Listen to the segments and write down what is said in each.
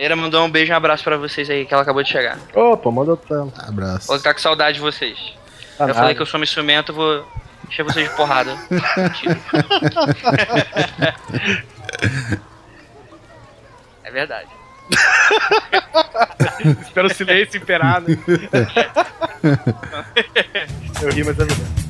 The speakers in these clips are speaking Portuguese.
Eira mandou um beijo e um abraço pra vocês aí, que ela acabou de chegar. Opa, manda outro. Abraço. Vou ficar com saudade de vocês. Tá eu nada. falei que eu sou um instrumento, vou encher vocês de porrada. É verdade. Espero o silêncio imperar, né? Eu ri, mas é verdade.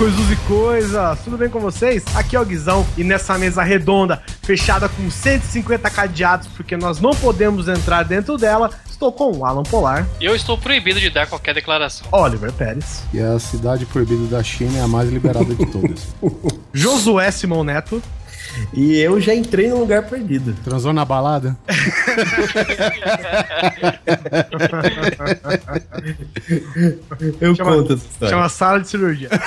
Coisas e coisas! Tudo bem com vocês? Aqui é o Guizão e nessa mesa redonda, fechada com 150 cadeados, porque nós não podemos entrar dentro dela, estou com o Alan Polar, Eu estou proibido de dar qualquer declaração. Oliver Pérez, E a cidade proibida da China é a mais liberada de todas. Josué Simão Neto, E eu já entrei num lugar perdido. Transou na balada? Eu Chama- conto essa história. chama sala de cirurgia.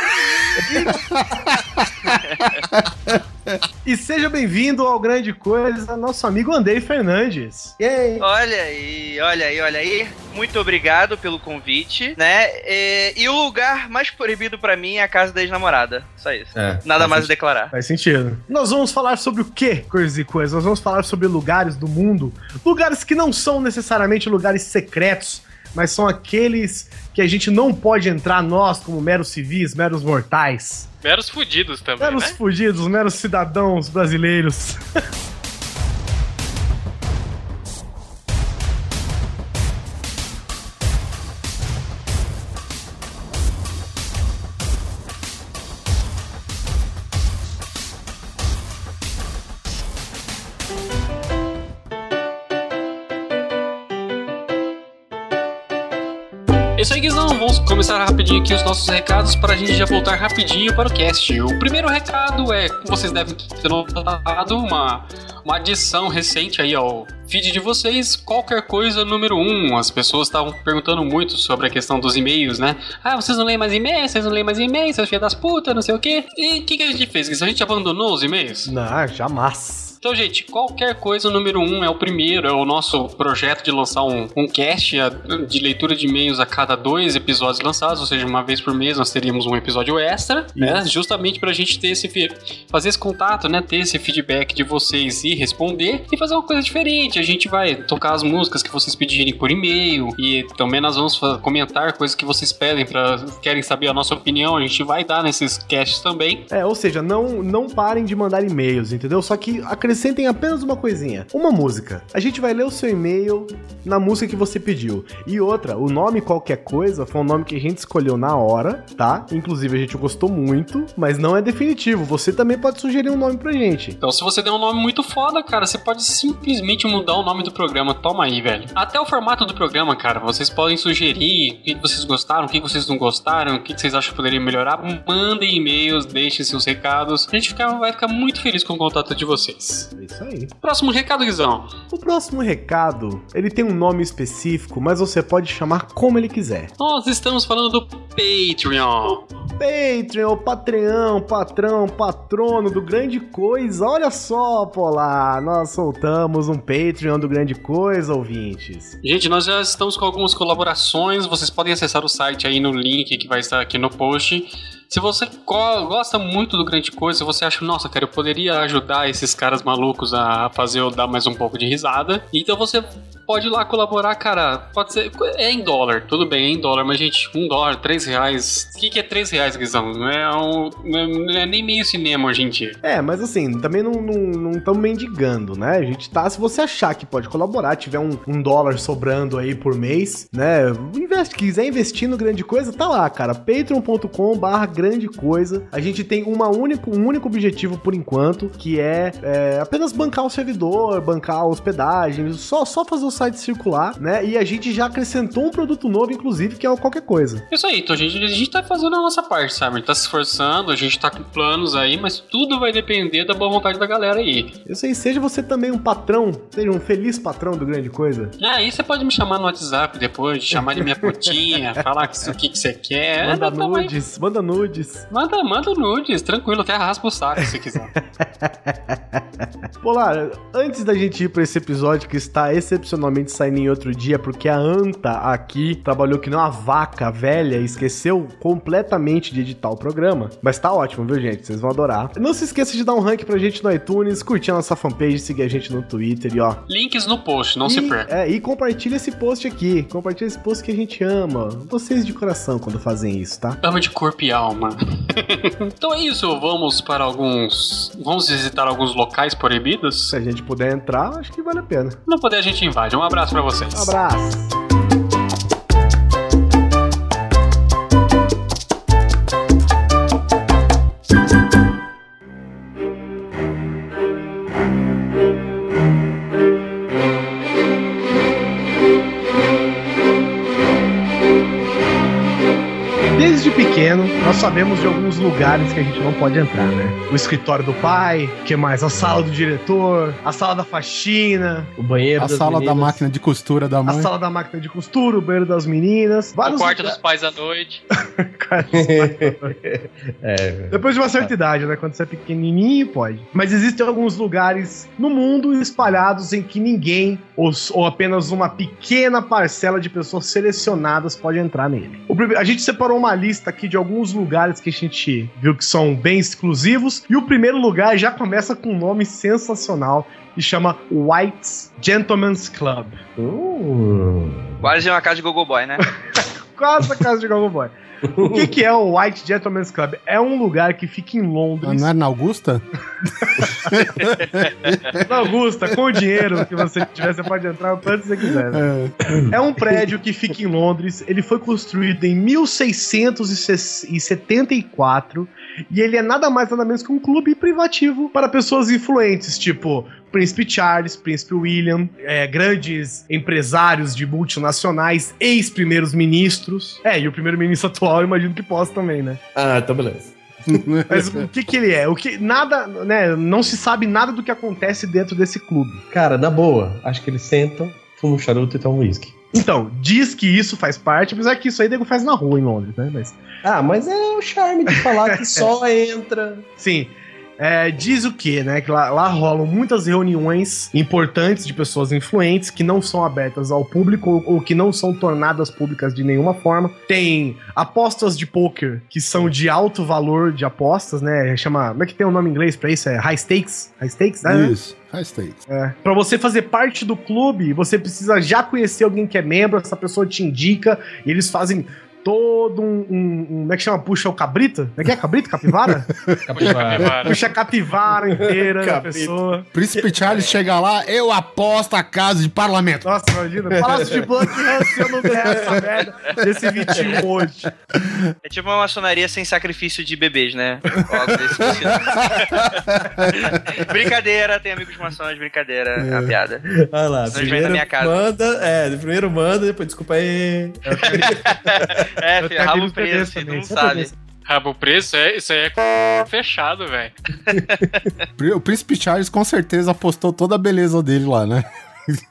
e seja bem-vindo ao Grande Coisa, nosso amigo Andrei Fernandes. Yay! Olha aí, olha aí, olha aí. Muito obrigado pelo convite, né? E, e o lugar mais proibido pra mim é a casa da ex-namorada. Só isso. É, Nada mais a declarar. Faz sentido. Nós vamos falar sobre o que, coisas e coisas? Nós vamos falar sobre lugares do mundo, lugares que não são necessariamente lugares secretos, mas são aqueles que a gente não pode entrar nós como meros civis, meros mortais, Meros fudidos também, meros né? fugidos, meros cidadãos brasileiros. Vamos começar rapidinho aqui os nossos recados para a gente já voltar rapidinho para o cast. O primeiro recado é, como vocês devem ter notado, uma, uma adição recente aí ao feed de vocês, qualquer coisa número um. As pessoas estavam perguntando muito sobre a questão dos e-mails, né? Ah, vocês não leem mais e-mails, vocês não leem mais e-mails, seus filhos das putas, não sei o quê. E o que, que a gente fez? A gente abandonou os e-mails? Não, jamais. Então, gente, qualquer coisa, o número um é o primeiro, é o nosso projeto de lançar um, um cast de leitura de e-mails a cada dois episódios lançados, ou seja, uma vez por mês nós teríamos um episódio extra, né? Justamente pra gente ter esse fazer esse contato, né? Ter esse feedback de vocês e responder e fazer uma coisa diferente. A gente vai tocar as músicas que vocês pedirem por e-mail e também nós vamos comentar coisas que vocês pedem para querem saber a nossa opinião. A gente vai dar nesses casts também. É, ou seja, não, não parem de mandar e-mails, entendeu? Só que acrescentem apenas uma coisinha. Uma música. A gente vai ler o seu e-mail na música que você pediu. E outra, o nome qualquer coisa foi um nome que a gente escolheu na hora, tá? Inclusive a gente gostou muito, mas não é definitivo. Você também pode sugerir um nome pra gente. Então, se você der um nome muito foda, cara, você pode simplesmente mudar o nome do programa. Toma aí, velho. Até o formato do programa, cara, vocês podem sugerir o que vocês gostaram, o que vocês não gostaram, o que vocês acham que poderia melhorar. Mandem e-mails, deixem seus recados. A gente fica- vai ficar muito feliz com o contato de vocês. É isso aí. Próximo recado, Guizão. O próximo recado, ele tem um nome específico, mas você pode chamar como ele quiser. Nós estamos falando do Patreon. Patreon, Patreon, patrão, patrono do Grande Coisa. Olha só, Polar, nós soltamos um Patreon do Grande Coisa, ouvintes. Gente, nós já estamos com algumas colaborações. Vocês podem acessar o site aí no link que vai estar aqui no post. Se você go- gosta muito do Grande Coisa, se você acha, nossa, cara, eu poderia ajudar esses caras malucos a fazer eu dar mais um pouco de risada. Então você pode ir lá colaborar, cara. Pode ser. É em dólar, tudo bem, é em dólar, mas, gente, um dólar, três reais. O que, que é três reais, Guizão? Não é, um, não é- não é nem meio cinema em dia. É, mas assim, também não estamos não, estamos mendigando, né? A gente tá, se você achar que pode colaborar, tiver um, um dólar sobrando aí por mês, né? Investe, quiser investir no Grande Coisa, tá lá, cara. patreon.com barra grande coisa. A gente tem uma único, um único objetivo por enquanto, que é, é, apenas bancar o servidor, bancar a hospedagem, só, só fazer o site circular, né? E a gente já acrescentou um produto novo, inclusive, que é o qualquer coisa. Isso aí, então a gente, a gente tá fazendo a nossa parte, sabe? A gente tá se esforçando, a gente tá com planos aí, mas tudo vai depender da boa vontade da galera aí. Isso aí, seja você também um patrão, seja um feliz patrão do grande coisa. Ah, aí você pode me chamar no WhatsApp depois, chamar de minha putinha, falar que- o que, que você quer. Manda É, mas também- nudes, manda nudes. Manda, manda nudes, tranquilo, até raspa o saco se quiser. Polar, antes da gente ir pra esse episódio que está excepcionalmente saindo em outro dia, porque a Anta aqui trabalhou que nem uma vaca velha e esqueceu completamente de editar o programa. Mas tá ótimo, viu, gente? Vocês vão adorar. Não se esqueça de dar um rank pra gente no iTunes, curtir a nossa fanpage, seguir a gente no Twitter e ó. Links no post, não e, se perca. É, e compartilha esse post aqui. Compartilha esse post que a gente ama. Vocês de coração quando fazem isso, tá? Ama de corpo e alma. então é isso, vamos para alguns. Vamos visitar alguns locais proibidos? Se a gente puder entrar, acho que vale a pena. Não puder, a gente invade. Um abraço pra vocês. Um abraço. Sabemos de alguns lugares que a gente não pode entrar, né? O escritório do pai, que mais? A sala do diretor, a sala da faxina, O banheiro A das sala da meninas. máquina de costura da a mãe. sala da máquina de costura, o banheiro das meninas. O quarto lugar- dos pais à noite. é, velho. Depois de uma certa idade, né? Quando você é pequenininho, pode. Mas existem alguns lugares no mundo espalhados em que ninguém, ou, ou apenas uma pequena parcela de pessoas selecionadas pode entrar nele. O a gente separou uma lista aqui de alguns lugares que a gente viu que são bem exclusivos. E o primeiro lugar já começa com um nome sensacional e chama White's Gentleman's Club. Uh, Quase uma casa de Gogo Boy, né? Quase a casa de Gogo Boy. O que, que é o White Gentleman's Club? É um lugar que fica em Londres. Ah, Não é na Augusta? Na Augusta, com o dinheiro que você tiver, você pode entrar o quanto você quiser. né? É. É um prédio que fica em Londres. Ele foi construído em 1674 e ele é nada mais nada menos que um clube privativo para pessoas influentes, tipo Príncipe Charles, Príncipe William, é, grandes empresários de multinacionais, ex-primeiros ministros. É, e o primeiro-ministro atual, eu imagino que possa também, né? Ah, então beleza. Mas o que que ele é? O que nada, né? Não se sabe nada do que acontece dentro desse clube. Cara, na boa, acho que eles sentam, fumam um charuto e tomam uísque. Então, diz que isso faz parte, apesar que isso aí nego faz na rua em Londres, né? Mas, Ah, mas é o charme de falar que só entra. sim. É, diz o que, né? Que lá, lá rolam muitas reuniões importantes de pessoas influentes que não são abertas ao público ou, ou que não são tornadas públicas de nenhuma forma. Tem apostas de poker que são de alto valor de apostas, né? Chama. Como é que tem o nome em inglês pra isso? É high stakes? High stakes, né? Isso. High stakes. É. Pra você fazer parte do clube, você precisa já conhecer alguém que é membro, essa pessoa te indica, e eles fazem todo um. um- um- como é que chama? Puxa o cabrita? Como é que é? Cabrita? Capivara? Capivara. Puxa a capivara inteira da pessoa. Príncipe Charles chega lá, eu aposto a casa de parlamento. Nossa, imagina. Palácio de Buckingham se eu não ganhar essa merda desse 21 hoje. É tipo uma maçonaria sem sacrifício de bebês, né? Brincadeira, tem amigos maçons, brincadeira, é uma piada. Olha lá, Senão na minha casa. manda, é, primeiro manda, depois desculpa aí. É, filho, amigos preso, filho, também, não sabe. Rabo preço, é, isso aí é fechado, velho. O Príncipe Charles com certeza apostou toda a beleza dele lá, né?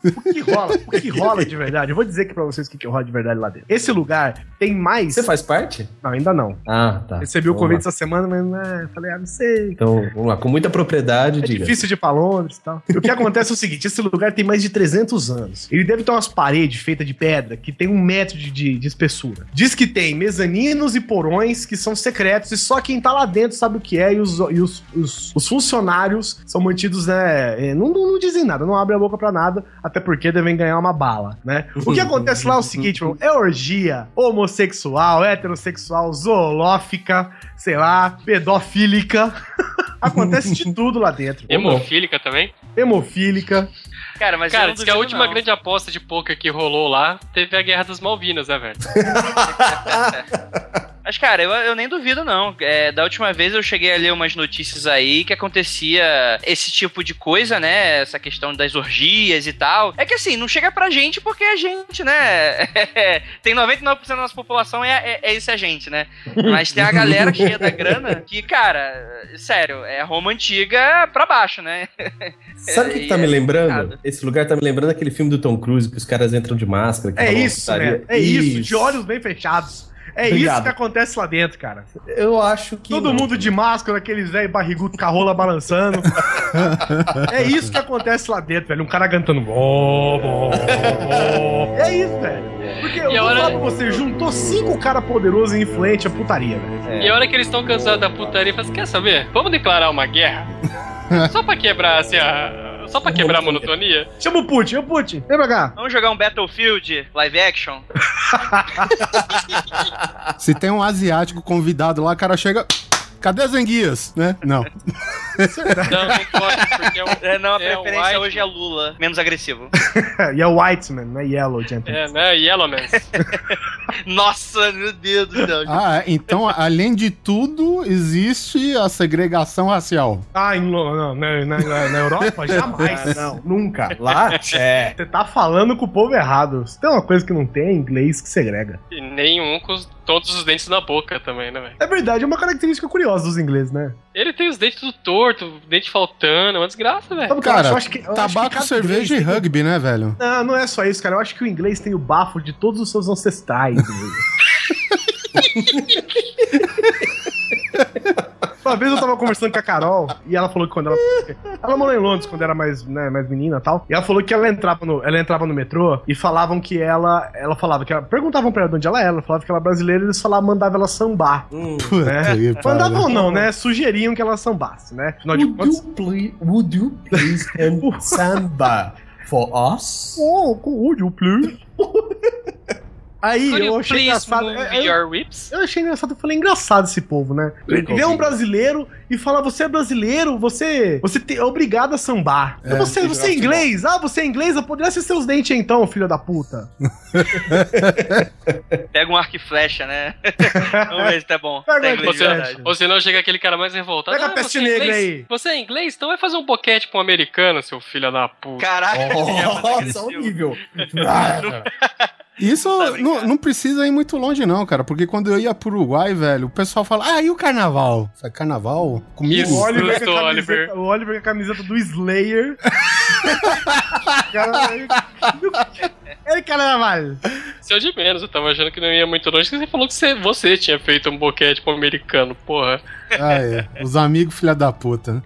O que rola? O que rola de verdade? Eu vou dizer aqui pra vocês o que, que rola de verdade lá dentro. Esse lugar tem mais. Você faz parte? Não, ainda não. Ah, tá. Recebi o Vamos convite lá. essa semana, mas né, falei, ah, não sei. Então, vamos lá, com muita propriedade, É diga. difícil de ir pra Londres e tal. O que acontece é o seguinte: esse lugar tem mais de 300 anos. Ele deve ter umas paredes feitas de pedra que tem um metro de, de- de espessura. Diz que tem mezaninos e porões que são secretos e só quem tá lá dentro sabe o que é. E os, e os, os- os funcionários são mantidos, né? é, Não, não, não dizem nada, não abrem a boca pra nada, até porque devem ganhar uma bala, né? O que acontece lá é o seguinte, mano, é orgia homossexual, heterossexual, zoolófica, sei lá, pedofílica. Acontece de tudo lá dentro. Hemofílica também? Hemofílica. Cara, mas Cara, diz que a última não. grande aposta de poker que rolou lá teve a Guerra das Malvinas, né, velho? Mas, cara, eu, eu nem duvido, não. É, da última vez eu cheguei a ler umas notícias aí que acontecia esse tipo de coisa, né? Essa questão das orgias e tal. É que assim, não chega pra gente porque a gente, né? tem 99% da nossa população é, é, é esse a gente, né? Mas tem a galera cheia da grana que, cara, sério, é Roma antiga pra baixo, né? Sabe o que, que tá me é lembrando? complicado. Esse lugar tá me lembrando aquele filme do Tom Cruise que os caras entram de máscara. que É isso, né? É isso, de olhos bem fechados. É isso Obrigado. que acontece lá dentro, cara. Eu acho que. Todo não. mundo de máscara, aqueles velho barrigudo com a rola balançando. é isso que acontece lá dentro, velho. Um cara cantando. É isso, velho. Porque eu E vou hora- falar pra você, juntou cinco caras poderosos e influentes a putaria, velho. E a hora que eles estão cansados da putaria, fala assim, quer saber? Vamos declarar uma guerra? Só pra quebrar, assim, a... Só pra quebrar a monotonia? Chama o Putin, ô Putin, vem pra cá. Vamos jogar um Battlefield live action? Se tem um asiático convidado lá, o cara chega. Cadê as enguias? Né? Não. Não, não pode, porque é um... É, não, a É, preferência White. hoje é Lula, menos agressivo. e é Whiteman, não é Yellow, gentleman. É, né? Yellowman. Nossa, meu Deus do céu. Ah, é. então, além de tudo, existe a segregação racial. Ah, em, não, na, na, na- na Europa? Jamais. Não, nunca. Lá? É. Você tá falando com o povo errado. Se tem uma coisa que não tem, é inglês que segrega. E nenhum com os- todos os dentes na boca também, né, velho? É verdade, é uma característica curiosa dos ingleses, né? Ele tem os dentes tudo torto, dente faltando, é uma desgraça, velho. Cara, acho que- eu acho que tabaco, cerveja e tem- rugby, né, velho? Não, não é só isso, cara. Eu acho que o inglês tem o bafo de todos os seus ancestrais. Uma vez eu tava conversando com a Carol e ela falou que quando ela. Ela morou em Londres quando era mais, né, mais menina e tal. E ela falou que ela entrava no, ela entrava no metrô e falavam que ela. Ela falava que ela. Perguntavam pra ela de onde ela era, ela falava que ela era brasileira e eles falavam, mandavam ela sambar. Hum. Né? Mandavam não, né? Sugeriam que ela sambasse, né? Afinal de Would contas. you, please, would you please samba for us? Oh, would you please? Aí Could eu achei engraçado. é- é- whips? Eu achei engraçado, eu falei, engraçado esse povo, né? Vê um brasileiro e fala, você é brasileiro, você você te- é obrigado a sambar. É, você, você é inglês? Ah, você é inglês? Poderia ser seus dentes então, filho da puta. Pega um arco e flecha, né? Vamos ver se tá bom. Pega Tá flecha. Ou senão chega aquele cara mais revoltado. Pega a "Ah, peste você é negra inglês? aí." Você é inglês? Então vai fazer um boquete com um americano, seu filho da puta. Caraca, é Nossa, agressivo. nível. Isso Tá não, não precisa ir muito longe, não, cara. Porque quando eu ia pro Uruguai, velho, o pessoal fala, ah, e o carnaval? Sabe, carnaval? Comigo? Isso. O Oliver, com a Oliver. camiseta, o Oliver com a camiseta do Slayer. cara, ele carnaval. Seu de menos, eu tava achando que não ia muito longe, porque você falou que você, você tinha feito um boquete um americano, porra. Ah, é. Os amigos filha da puta, né?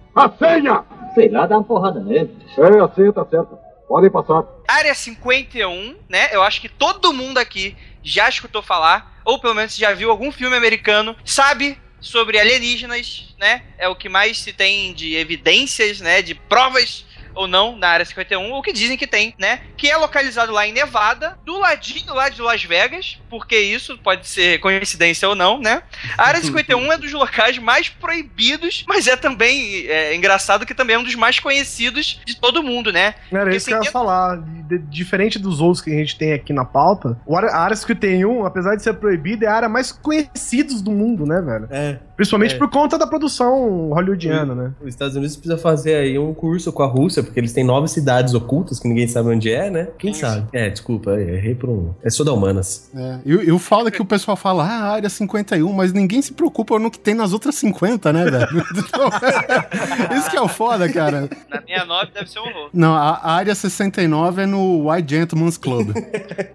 Sei lá, dá uma porrada nele. É, assim, tá certo. Podem passar. Área 51, né? Eu acho que todo mundo aqui já escutou falar, ou pelo menos já viu algum filme americano, sabe sobre alienígenas, né? É o que mais se tem de evidências, né? De provas ou não na área 51, ou que dizem que tem, né? Que é localizado lá em Nevada, do ladinho lá de Las Vegas, porque isso pode ser coincidência ou não, né? A área 51 é dos locais mais proibidos, mas é também é, engraçado que também é um dos mais conhecidos de todo mundo, né? Era Porque isso que eu ia falar. De- diferente dos outros que a gente tem aqui na pauta, o a área 51, apesar de ser proibida, é a área mais conhecida do mundo, né, velho? É. Principalmente É. por conta da produção hollywoodiana, né? Os Estados Unidos precisa fazer aí um curso com a Rússia, porque eles têm nove cidades ocultas que ninguém sabe onde é, né? Quem Isso. sabe? É, desculpa, errei por um. É só da humanas. É. E, e o foda é que o pessoal fala, ah, área 51, mas ninguém se preocupa no que tem nas outras 50, né, velho? Então, isso que é o foda, cara. Na minha 9 deve ser um horror. Não, a, a área 69 é no White Gentleman's Club.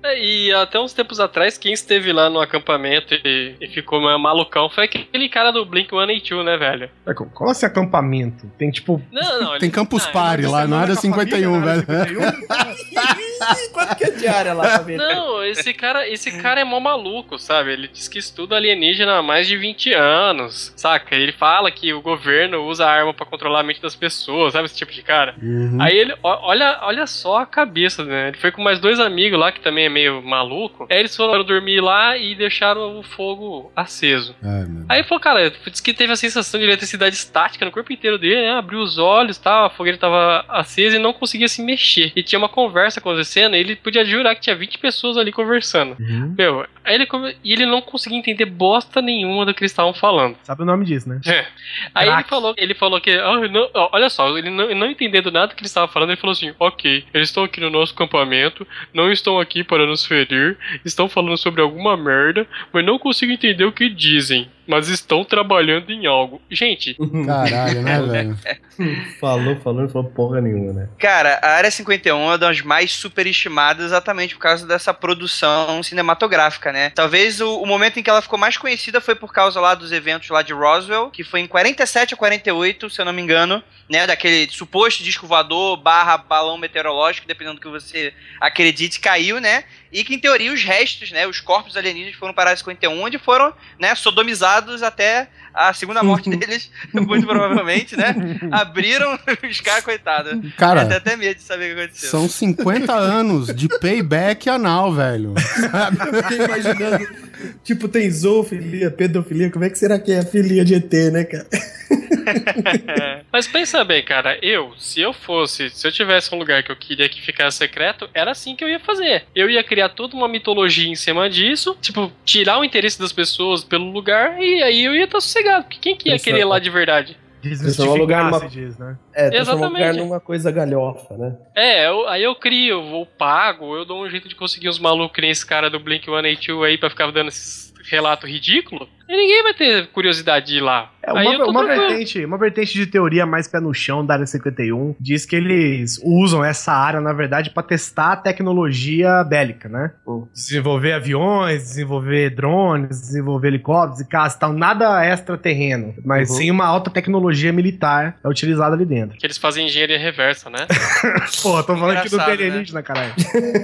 É, E até uns tempos atrás, quem esteve lá no acampamento e, e ficou meio malucão foi aquele cara do Blink 182, né, velho? É, Qual esse acampamento? Tem tipo. Não, não. Tem ele- Campus não, Party lá na área 51, velho. Quanto que é diária lá pra ver? Não, esse cara, esse cara é mó maluco, sabe? Ele diz que estuda alienígena há mais de 20 anos, saca? Ele fala que o governo usa arma pra controlar a mente das pessoas, sabe esse tipo de cara? Uhum. Aí ele, olha, olha só a cabeça, né? Ele foi com mais dois amigos lá, que também é meio maluco. Aí eles foram dormir lá e deixaram o fogo aceso. Ai, meu Aí ele falou, cara, disse que teve a sensação de eletricidade estática no corpo inteiro dele, né? Abriu os olhos, tal, a fogueira tava acesa e não conseguia se mexer. E tinha uma conversa com esse cena, ele podia jurar que tinha 20 pessoas ali conversando. Uhum. Meu, aí ele come... e ele não conseguia entender bosta nenhuma do que eles estavam falando. Sabe o nome disso, né? Aí ele falou, ele falou que, ah, não- olha só, ele não, não entendendo nada que ele estava falando, ele falou assim, ok, eles estão aqui no nosso acampamento, não estão aqui para nos ferir, estão falando sobre alguma merda, mas não consigo entender o que dizem, mas estão trabalhando em algo. Gente, Caralho, né, velho? falou, falou, não falou porra nenhuma, né? Cara, a Área 51 é uma das mais superestimadas exatamente por causa dessa produção cinematográfica, né? Talvez o, o momento em que ela ficou mais conhecida foi por causa lá dos eventos lá de Roswell, que foi em 47 a 48, se eu não me engano, né? Daquele suposto disco voador barra balão meteorológico, dependendo do que você acredite, caiu, né? E que em teoria os restos, né? Os corpos alienígenas foram para a Área 51, onde foram, né? Sodomizados até a segunda morte deles, muito provavelmente, né? Abriram os caras, coitados. Cara, Dá até medo de saber o que aconteceu. São 50 anos de payback anal, velho. Eu fiquei imaginando, tipo, tem zoofilia, pedofilia, como é que será que é a filia de ET, né, cara? mas pensa bem, cara, eu, se eu fosse, se eu tivesse um lugar que eu queria que ficasse secreto, era assim que eu ia fazer. Eu ia criar toda uma mitologia em cima disso, tipo, tirar o interesse das pessoas pelo lugar e aí eu ia estar sossegado, porque quem que ia querer ir lá de verdade? O lugar Desmistificar, numa- se diz, né? É, transformar o lugar Exatamente. numa coisa galhofa, né? É, eu- aí eu crio, eu pago, eu dou um jeito de conseguir uns malucos que nem esse cara do Blink 182 aí pra ficar dando esses relatos ridículos. E ninguém vai ter curiosidade de ir lá. É, uma, uma, vertente, uma vertente de teoria mais pé no chão da área 51 diz que eles usam essa área, na verdade, pra testar a tecnologia bélica, né? Desenvolver aviões, desenvolver drones, desenvolver helicópteros e caças e tal. Nada extraterreno, mas Uhum. sim uma alta tecnologia militar é utilizada ali dentro. Que eles fazem engenharia reversa, né? Pô, tô falando aqui do Engraçado, né? alienígena, caralho.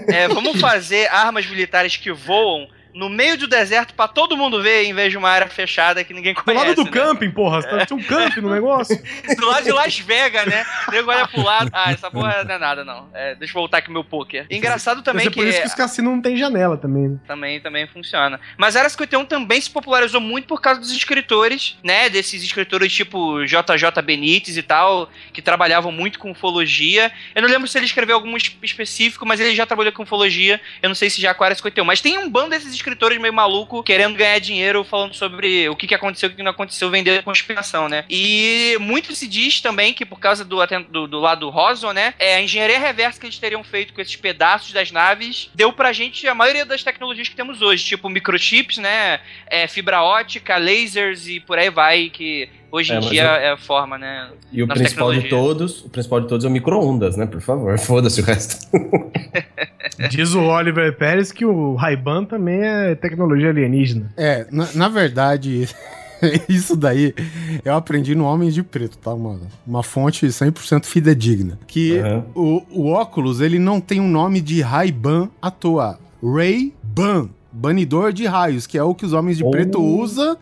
É, vamos fazer armas militares que voam no meio do deserto pra todo mundo ver, em vez de uma área fechada que ninguém Do conhece. lado do né? camping, porra. Tá, tinha um camping no negócio. Do lado de Las Vegas, né? O nego olha pro lado. Ah, essa porra não é nada, não. É, deixa eu voltar aqui meu poker. Engraçado também Mas é que. por isso que os cassinos não tem janela também, né? Também, também funciona. Mas a Área 51 também se popularizou muito por causa dos escritores, né? Desses escritores tipo JJ Benítez e tal, que trabalhavam muito com ufologia. Eu não lembro se ele escreveu algum es- específico, mas ele já trabalhou com ufologia. Eu não sei se já com a Área 51. Mas tem um bando desses escritores meio maluco querendo ganhar dinheiro falando sobre o que, que aconteceu o que não aconteceu, vender conspiração, né? E muito se diz também que por causa do, do, do lado do Roswell, né? É, a engenharia reversa que eles teriam feito com esses pedaços das naves deu pra gente a maioria das tecnologias que temos hoje, tipo microchips, né? É, fibra ótica, lasers e por aí vai, que hoje É, em mas dia eu- é a forma, né? E o principal de todos, o principal de todos é o micro-ondas, né? Por favor, foda-se o resto. Diz o Oliver Pérez que o Ray-Ban também é tecnologia alienígena. É, na, na verdade, isso daí eu aprendi no Homens de Preto, tá, mano? Uma fonte 100% fidedigna. Que Aham. o, o óculos, ele não tem um nome de Ray-Ban à toa. Ray-Ban, banidor de raios, que é o que os Homens de Oh. Preto usam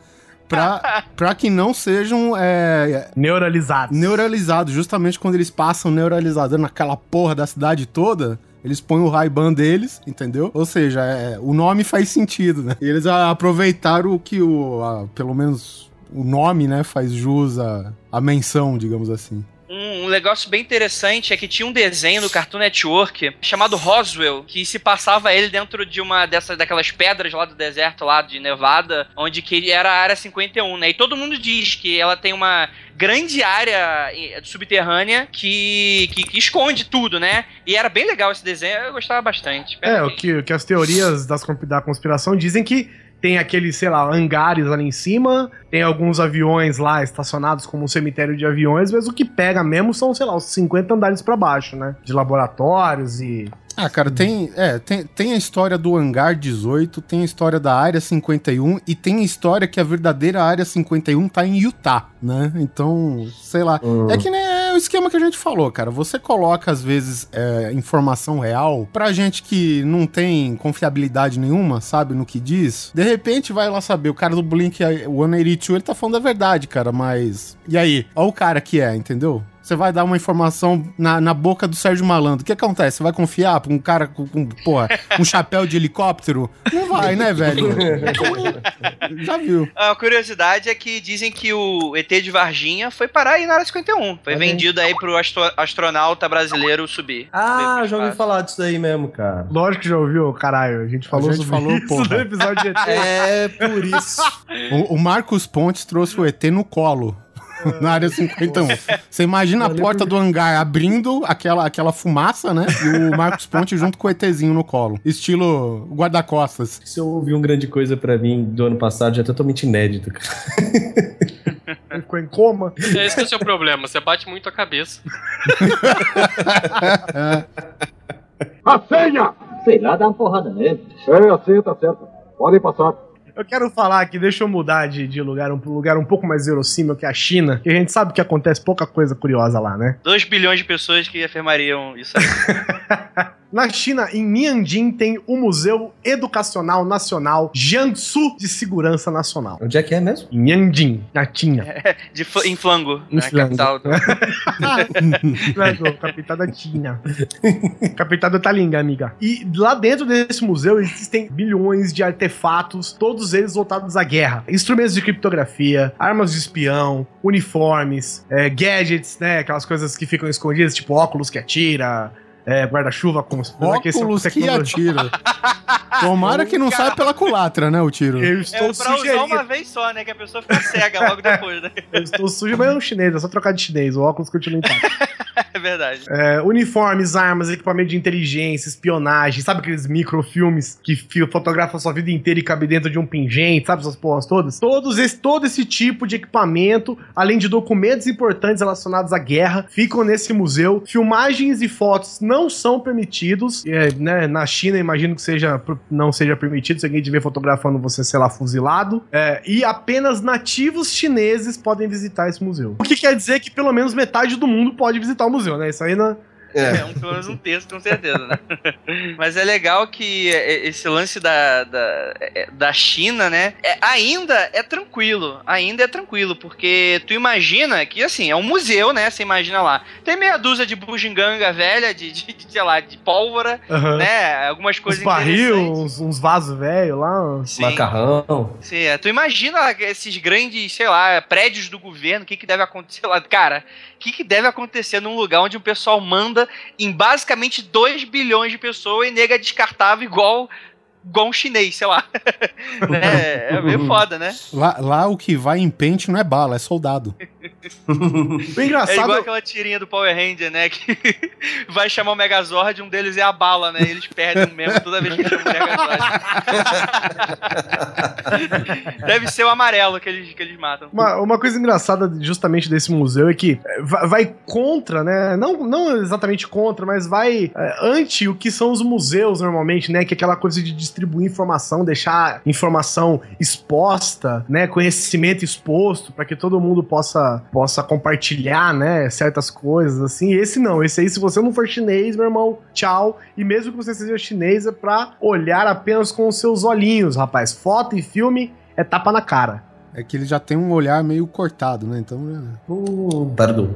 pra, pra que não sejam é, Neuralizados. neuralizados. Justamente quando eles passam neuralizador naquela porra da cidade toda, eles põem o Ray-Ban deles, entendeu? Ou seja, é, o nome faz sentido, né? E eles aproveitaram o que o, a- pelo menos o nome, né, faz jus à, à menção, digamos assim. Um, negócio bem interessante é que tinha um desenho no Cartoon Network chamado Roswell, que se passava ele dentro de uma dessas daquelas pedras lá do deserto lá de Nevada, onde que era a área 51, né? E todo mundo diz que ela tem uma grande área subterrânea que, que, que esconde tudo, né? E era bem legal esse desenho, eu gostava bastante. É, o que, o que as teorias das, da conspiração dizem que tem aqueles, sei lá, hangares ali em cima, tem alguns aviões lá estacionados como um cemitério de aviões, mas o que pega mesmo são, sei lá, os 50 andares pra baixo, né? De laboratórios e. Ah, cara, tem, é, tem, tem a história do Hangar 18, tem a história da Área 51 e tem a história que a verdadeira Área 51 tá em Utah, né? Então, sei lá. Hum. É que nem é o esquema que a gente falou, cara. Você coloca, às vezes, é, informação real pra gente que não tem confiabilidade nenhuma, sabe, no que diz. De repente vai lá saber, o cara do Blink 182, ele tá falando a verdade, cara, mas. E aí? Olha o cara que é, entendeu? Você vai dar uma informação na, na boca do Sérgio Malandro. O que acontece? Você vai confiar pra um cara com, com porra, um chapéu de helicóptero? Não vai, né, velho? Já viu. A curiosidade é que dizem que o ET de Varginha foi parar aí na área 51. Foi vendido aí pro astro- astronauta brasileiro subir. Ah, já ouvi falar disso aí mesmo, cara. Lógico que já ouviu, caralho. A gente falou gente sobre falou, isso porra. no episódio de ET. É por isso. O, o Marcos Pontes trouxe o ET no colo. Na área 51. Você imagina a Valeu porta por- do hangar abrindo aquela, aquela fumaça, né? E o Marcos Pontes junto com o ETzinho no colo. Estilo guarda-costas. Se eu ouvir um grande coisa pra mim do ano passado, já é totalmente inédito, cara. Ele ficou em coma. É esse que é o seu problema, você bate muito a cabeça. A senha! Sei lá, dá uma porrada nele. É, assim, tá certo. Podem passar. Eu quero falar aqui, deixa eu mudar de, de lugar, um lugar um pouco mais verossímil que a China, que a gente sabe que acontece pouca coisa curiosa lá, né? 2 bilhões de pessoas que afirmariam isso aí. Na China, em Mianjin, tem o Museu Educacional Nacional Jiangsu de Segurança Nacional. Onde é que é mesmo? Em Mianjin, na China. De fl- em flango, Em né, flango. capital. do- Legal, capital da China. capital do Talinga, amiga. E lá dentro desse museu existem bilhões de artefatos, todos eles voltados à guerra. Instrumentos de criptografia, armas de espião, uniformes, é, gadgets, né? Aquelas coisas que ficam escondidas, tipo óculos que atira, é, guarda-chuva com que é Óculos que tecnologia- atira. Tomara que não saia pela culatra, né, o tiro. Eu É estou pra usar sugerindo. uma vez só, né? Que a pessoa fica cega logo depois, né? Eu estou sujo, mas é um chinês, é só trocar de chinês. O óculos continua intacto. É verdade. É, uniformes, armas, equipamento de inteligência, espionagem, sabe aqueles microfilmes que fotografam sua vida inteira e cabe dentro de um pingente, sabe essas porras todas? Todos esse, todo esse tipo de equipamento, além de documentos importantes relacionados à guerra, ficam nesse museu. Filmagens e fotos não são permitidos. É, né, na China, imagino que seja, não seja permitido se alguém estiver fotografando você, sei lá, fuzilado. É, e apenas nativos chineses podem visitar esse museu. O que quer dizer que pelo menos metade do mundo pode visitar o museu, né? Isso aí não, É, um, pelo menos um terço, com certeza, né? Mas é legal que é, esse lance da, da, é, da China, né? é- ainda é tranquilo. Ainda é tranquilo, porque tu imagina que, assim, é um museu, né? Você imagina lá. Tem meia dúzia de bugiganga velha, de, de, de, sei lá, de pólvora, Aham. né? Algumas Uns coisas barril, interessantes. uns, uns vasos velhos lá. Sim. Macarrão. Sim, é. Tu imagina esses grandes, sei lá, prédios do governo, o que, que deve acontecer lá. Cara, o que, que deve acontecer num lugar onde o pessoal manda em basicamente 2 bilhões de pessoas e nega descartável igual, igual um chinês, sei lá. é, é meio foda, né? Lá, lá o que vai em pente não é bala, é soldado. O É engraçado. igual aquela tirinha do Power Ranger, né? Que vai chamar o Megazord, um deles é a bala, né? E eles perdem mesmo toda vez que chamam o Megazord. Deve ser o amarelo que eles, que eles matam. Uma, uma coisa engraçada justamente desse museu é que é, vai, vai contra, né? Não, não exatamente contra, mas vai é, ante o que são os museus normalmente, né? Que é aquela coisa de distribuir informação, deixar informação exposta, né? Conhecimento exposto para que todo mundo possa, possa compartilhar, né? Certas coisas assim. Esse não, esse aí, se você não for chinês, meu irmão, tchau. E mesmo que você seja chinês, é pra olhar apenas com os seus olhinhos, rapaz. Foto e filme é tapa na cara. É que ele já tem um olhar meio cortado, né? Então. é- Hum, perdão.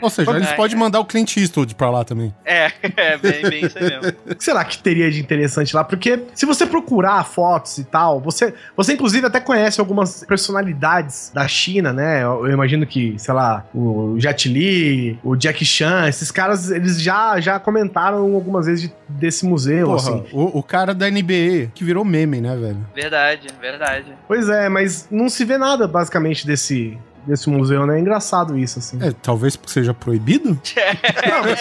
Ou seja, eles É. podem mandar o Clint Eastwood pra lá também. É, é bem, bem isso aí mesmo. O que será que teria de interessante lá? Porque se você procurar fotos e tal, você, você inclusive até conhece algumas personalidades da China, né? Eu, eu imagino que, sei lá, o Jet Li, o Jack Chan, esses caras, eles já, já comentaram algumas vezes de- desse museu, Porra, assim. o, o cara da NBA, que virou meme, né, velho? Verdade, verdade. Pois é, mas não se vê nada basicamente desse, desse museu, né? É engraçado isso, assim. É, talvez seja proibido? Não, mas,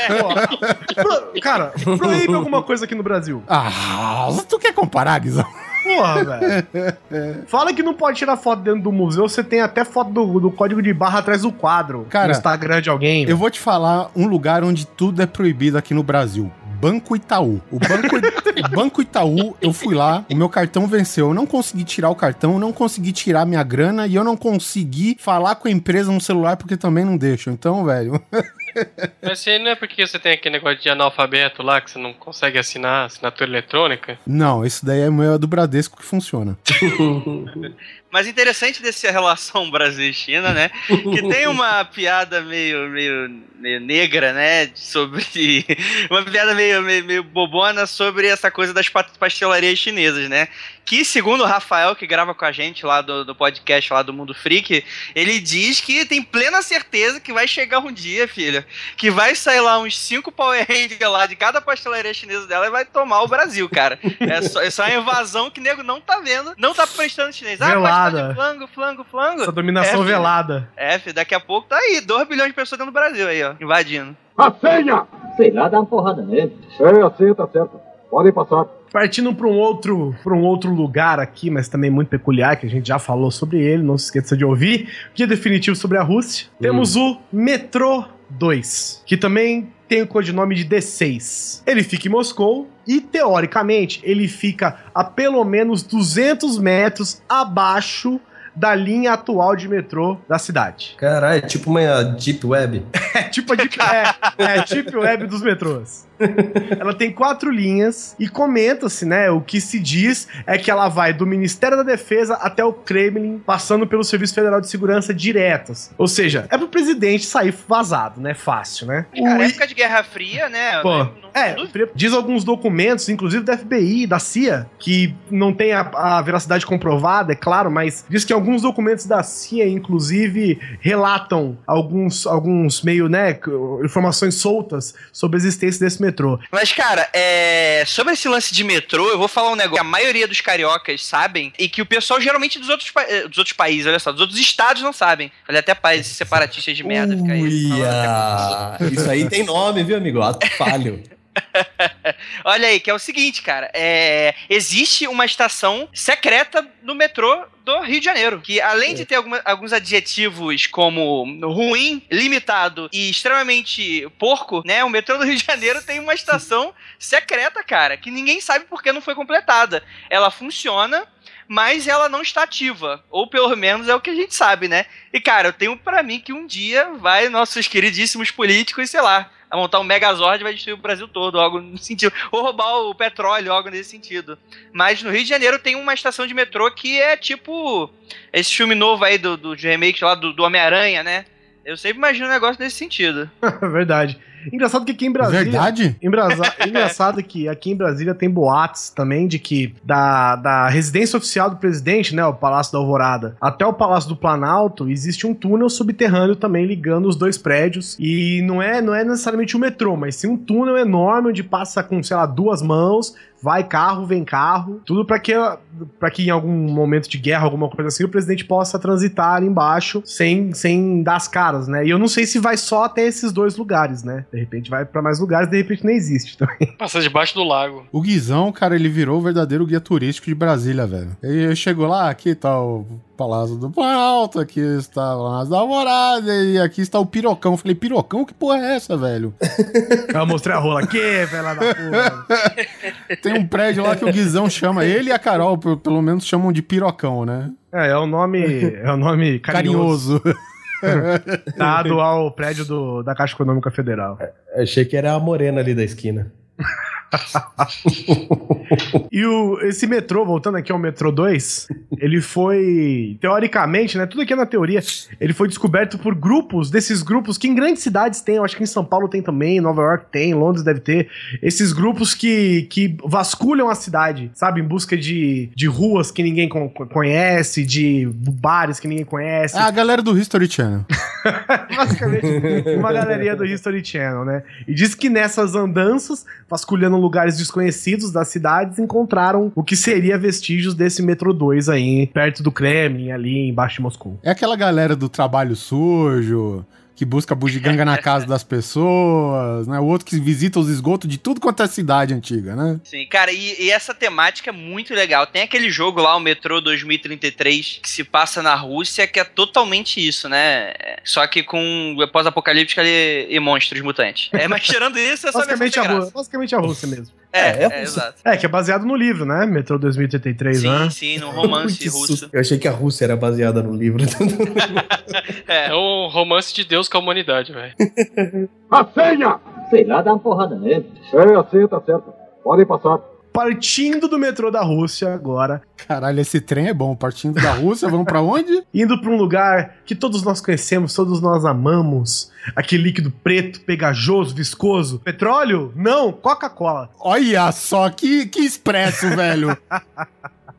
pô, cara, proíbe alguma coisa aqui no Brasil. Ah, tu quer comparar, Guizão? Porra, velho. Fala que não pode tirar foto dentro do museu, você tem até foto do, do código de barra atrás do quadro. Cara, no Instagram de alguém. Eu vou te falar um lugar onde tudo é proibido aqui no Brasil. Banco Itaú. O Banco, o Banco Itaú, eu fui lá, o meu cartão venceu. Eu não consegui tirar o cartão, eu não consegui tirar minha grana e eu não consegui falar com a empresa no celular porque também não deixam. Então, velho. Mas se não é porque você tem aquele negócio de analfabeto lá que você não consegue assinar assinatura eletrônica? Não, esse daí é meu é do Bradesco que funciona. Mas interessante dessa relação Brasil e China, né? Que tem uma piada meio, meio, meio negra, né? Sobre. Uma piada meio, meio, meio bobona sobre essa coisa das pa- pastelarias chinesas, né? Que, segundo o Rafael, que grava com a gente lá do, do podcast lá do Mundo Freak, ele diz que tem plena certeza que vai chegar um dia, filha, que vai sair lá uns cinco Power Rangers lá de cada pastelaria chinesa dela e vai tomar o Brasil, cara. É só, é só uma invasão que o nego não tá vendo, não tá prestando chinês. Ah, Velada. flango, flango, flango. Essa dominação É, velada. É, filho, daqui a pouco tá aí, 2 bilhões de pessoas dentro do Brasil aí, ó, invadindo. A senha! Sei lá, dá uma porrada nele. Sei, assim, tá certo. Podem passar. Partindo para um outro para um outro lugar aqui, mas também muito peculiar, que a gente já falou sobre ele, não se esqueça de ouvir. Guia definitivo sobre a Rússia. Temos o Metrô 2, que também tem o codinome de D6. Ele fica em Moscou e, teoricamente, ele fica a pelo menos 200 metros abaixo da linha atual de metrô da cidade. Caralho, é tipo uma Deep Web. É tipo a deep, é, é a deep web dos metrôs. Ela tem quatro linhas e comenta-se, né? O que se diz é que ela vai do Ministério da Defesa até o Kremlin, passando pelo Serviço Federal de Segurança diretas. Ou seja, é pro presidente sair vazado, né? Fácil, né? Cara, O- época de Guerra Fria, né? Pô, não- é, não- diz alguns documentos, inclusive da FBI, da CIA, que não tem a, a veracidade comprovada, é claro, mas diz que alguns documentos da CIA, inclusive, relatam alguns, alguns meio, né, informações soltas sobre a existência desse metrô. Mas, cara, é... sobre esse lance de metrô, eu vou falar um negócio que a maioria dos cariocas sabem e que o pessoal geralmente dos outros, pa- eh, dos outros países, olha só, dos outros estados não sabem. Olha, até países separatistas de merda fica aí. Isso aí tem nome, viu, amigo? Ato falho. Olha aí, que é o seguinte, cara. É... Existe uma estação secreta no metrô do Rio de Janeiro. Que além de ter alguma- alguns adjetivos como ruim, limitado e extremamente porco, né? O metrô do Rio de Janeiro tem uma estação secreta, cara, que ninguém sabe por que não foi completada. Ela funciona. Mas ela não está ativa. Ou pelo menos é o que a gente sabe, né? E, cara, eu tenho pra mim que um dia vai nossos queridíssimos políticos, sei lá, a montar um Megazord e vai destruir o Brasil todo, algo no sentido. Ou roubar o petróleo, algo nesse sentido. Mas no Rio de Janeiro tem uma estação de metrô que é tipo esse filme novo aí do, do remake lá do, do Homem-Aranha, né? Eu sempre imagino um negócio nesse sentido. Verdade. Engraçado que aqui em Brasília. Verdade? Embrasa- Engraçado que aqui em Brasília tem boatos também de que da, da residência oficial do presidente, né, o Palácio da Alvorada, até o Palácio do Planalto, existe um túnel subterrâneo também ligando os dois prédios. E não é, não é necessariamente um metrô, mas sim um túnel enorme onde passa com, sei lá, duas mãos, vai carro, vem carro, tudo para que para que em algum momento de guerra, alguma coisa assim, o presidente possa transitar ali embaixo sem, sem dar as caras, né? E eu não sei se vai só até esses dois lugares, né? De repente vai pra mais lugares, de repente nem existe também. Passa debaixo do lago. O Guizão, cara, ele virou o verdadeiro guia turístico de Brasília, velho. Ele chegou lá, aqui tá o Palácio do Planalto, aqui está o Palácio da Alvorada e aqui está o Pirocão. Eu falei, Pirocão? Que porra é essa, velho? Eu mostrei a rola aqui, velho da porra. Tem um prédio lá que o Guizão chama, ele e a Carol, pelo menos chamam de Pirocão, né? É, é o nome, é o nome carinhoso, Carinhoso. dado ao prédio do, da Caixa Econômica Federal. Eu achei que era a morena ali da esquina. E o, esse metrô, voltando aqui ao metrô 2, ele foi, teoricamente, né? Tudo aqui é na teoria, ele foi descoberto por grupos, desses grupos que em grandes cidades tem, eu acho que em São Paulo tem também, em Nova York tem, em Londres deve ter, esses grupos que, que vasculham a cidade, sabe? Em busca de, de ruas que ninguém con- conhece, de bares que ninguém conhece. É a galera do History Channel. Basicamente, uma galeria do History Channel, né? E diz que nessas andanças, vasculhando lugares desconhecidos das cidades, encontraram o que seria vestígios desse metrô 2 aí, perto do Kremlin, ali embaixo de Moscou. É aquela galera do trabalho sujo, que busca bugiganga na casa das pessoas, né? O outro que visita os esgotos de tudo quanto é cidade antiga, né? Sim, cara, e, e essa temática é muito legal. Tem aquele jogo lá, o Metrô 2033, que se passa na Rússia, que é totalmente isso, né? É, Só que com pós-apocalíptica e, e monstros mutantes. É, mas tirando isso, é só Basicamente a, versão sem Rú- basicamente a Rússia mesmo. É, É, é, é exato. É, que é baseado no livro, né? Metrô 2033, Sim, né? sim, num romance Que russo. Eu achei que a Rússia era baseada no livro. É. É um romance de Deus com a humanidade, velho. A senha! Sei lá, dá uma porrada nele. Sei, assim, tá certo. Podem passar. Partindo do metrô da Rússia agora, Caralho, esse trem é bom. Partindo da Rússia, vamos pra onde? indo pra um lugar que todos nós conhecemos, todos nós amamos. Aquele líquido preto, pegajoso, viscoso. Petróleo? Não, Coca-Cola. Olha só, que, que expresso, velho.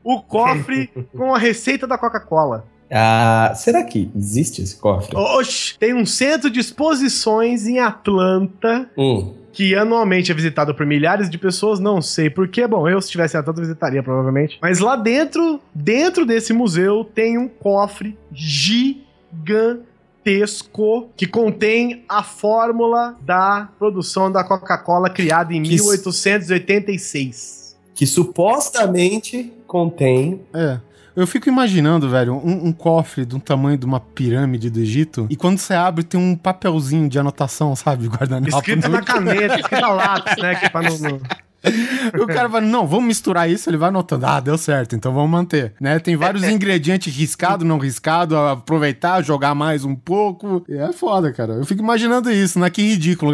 O cofre com a receita da Coca-Cola. Ah, será que existe esse cofre? Oxi, tem um centro de exposições em Atlanta Hum. Que anualmente é visitado por milhares de pessoas, não sei porquê. Bom, eu se estivesse em Atlanta visitaria provavelmente. Mas lá dentro, dentro desse museu, tem um cofre gigantesco que contém a fórmula da produção da Coca-Cola criada em Que 1886. Que supostamente contém. É. Eu fico imaginando, velho, um, um cofre do tamanho de uma pirâmide do Egito. E quando você abre, tem um papelzinho de anotação, sabe? Guardanapo. Escrito na caneta, escrito lápis, né? Que pra não, não- O cara vai, não, vamos misturar isso, ele vai anotando. Ah, deu certo, então vamos manter. Né? Tem vários ingredientes riscado, não riscado, aproveitar, jogar mais um pouco. E é foda, cara. Eu fico imaginando isso, né? Que ridículo.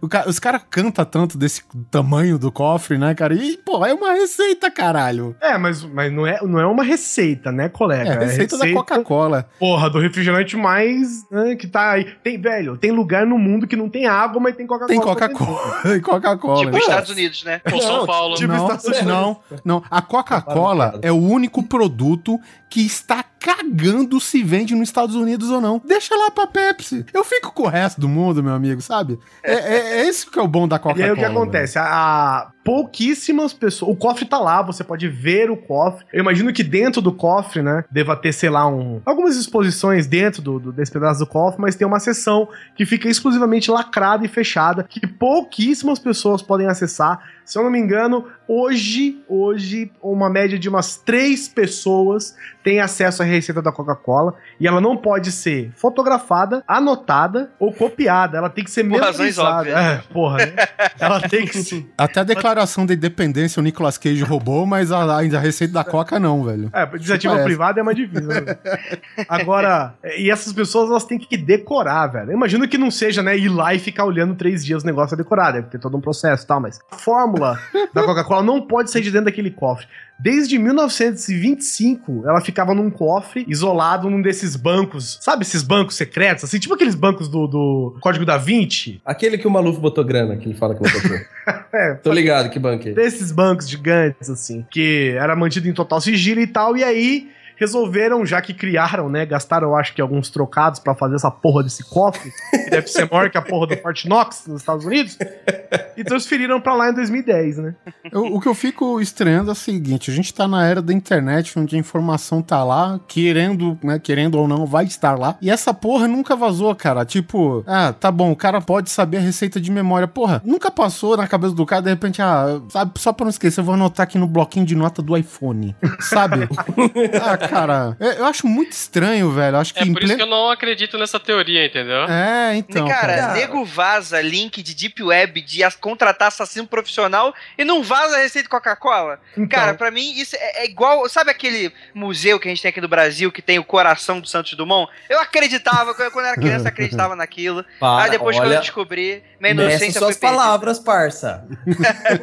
O ca- os caras cantam tanto desse tamanho do cofre, né, cara? E, pô, é uma receita, caralho. É, mas, mas não, é, não é uma receita, né, colega? É, a receita, da Coca-Cola. Porra, do refrigerante mais né, que tá aí. Tem, velho, tem lugar no mundo que não tem água, mas tem Coca-Cola. Tem Coca-Cola. Tem Coca-Cola. Tipo os Estados Unidos, né? Ou São Paulo. tipo não, não, não. A Coca-Cola é o único produto que está cagando se vende nos Estados Unidos ou não. Deixa lá pra Pepsi. Eu fico com o resto do mundo, meu amigo, sabe? É, é, é esse que é o bom da E Coca-Cola. aí o que acontece? A, a- pouquíssimas pessoas. O cofre tá lá, você pode ver o cofre. Eu imagino que dentro do cofre, né, deva ter, sei lá, um, algumas exposições dentro do, do- desse pedaço do cofre, mas tem uma seção que fica exclusivamente lacrada e fechada, que pouquíssimas pessoas podem acessar. Se eu não me engano, hoje, hoje, uma média de umas três pessoas tem acesso à receita da Coca-Cola e ela não pode ser fotografada, anotada ou copiada. Ela tem que ser memorizada. É, porra, né? Ela tem que ser. Até a declaração de independência o Nicolas Cage roubou, mas a, a, receita da Coca não, velho. É, iniciativa Chupa privada é mais difícil. Né? Agora, é, e essas pessoas elas têm que decorar, velho. Eu imagino que não seja, né, ir lá e ficar olhando três dias o negócio a decorar, deve ter todo um processo e tal, mas a fórmula da Coca-Cola não pode sair de dentro daquele cofre. Desde 1925, ela ficava num cofre, isolado num desses bancos. Sabe esses bancos secretos? Assim, tipo aqueles bancos do, do Código da Vinci. Aquele que o Maluf botou grana, que ele fala que botou. É, Tô ligado que banquei. desses bancos gigantes, assim, que era mantido em total sigilo e tal, e aí resolveram, já que criaram, né, gastaram, eu acho que alguns trocados pra fazer essa porra desse cofre, que deve ser maior que a porra do Fort Knox nos Estados Unidos, e transferiram pra lá em 2010, né? Eu- o que eu fico estranhando é o seguinte: a gente tá na era da internet, onde a informação tá lá, querendo, né, querendo ou não, vai estar lá. E essa porra nunca vazou, cara. Tipo, ah, tá bom, o cara pode saber a receita de memória. Porra, nunca passou na cabeça do cara, de repente, ah, sabe, só pra não esquecer, eu vou anotar aqui no bloquinho de nota do iPhone, sabe? ah, cara, eu, eu acho muito estranho, velho. Eu Acho que É por isso que eu não acredito nessa teoria, entendeu? É, então. cara, cara. nego vaza link de Deep Web de contratar assassino profissional e não vaza a receita de Coca-Cola. Então, Cara, pra mim isso é, é igual. Sabe aquele museu que a gente tem aqui no Brasil que tem o coração do Santos Dumont? Eu acreditava, quando eu era criança, acreditava naquilo. Para, Aí depois, quando eu olha, descobri, minha inocência foi suas perdida. palavras, parça.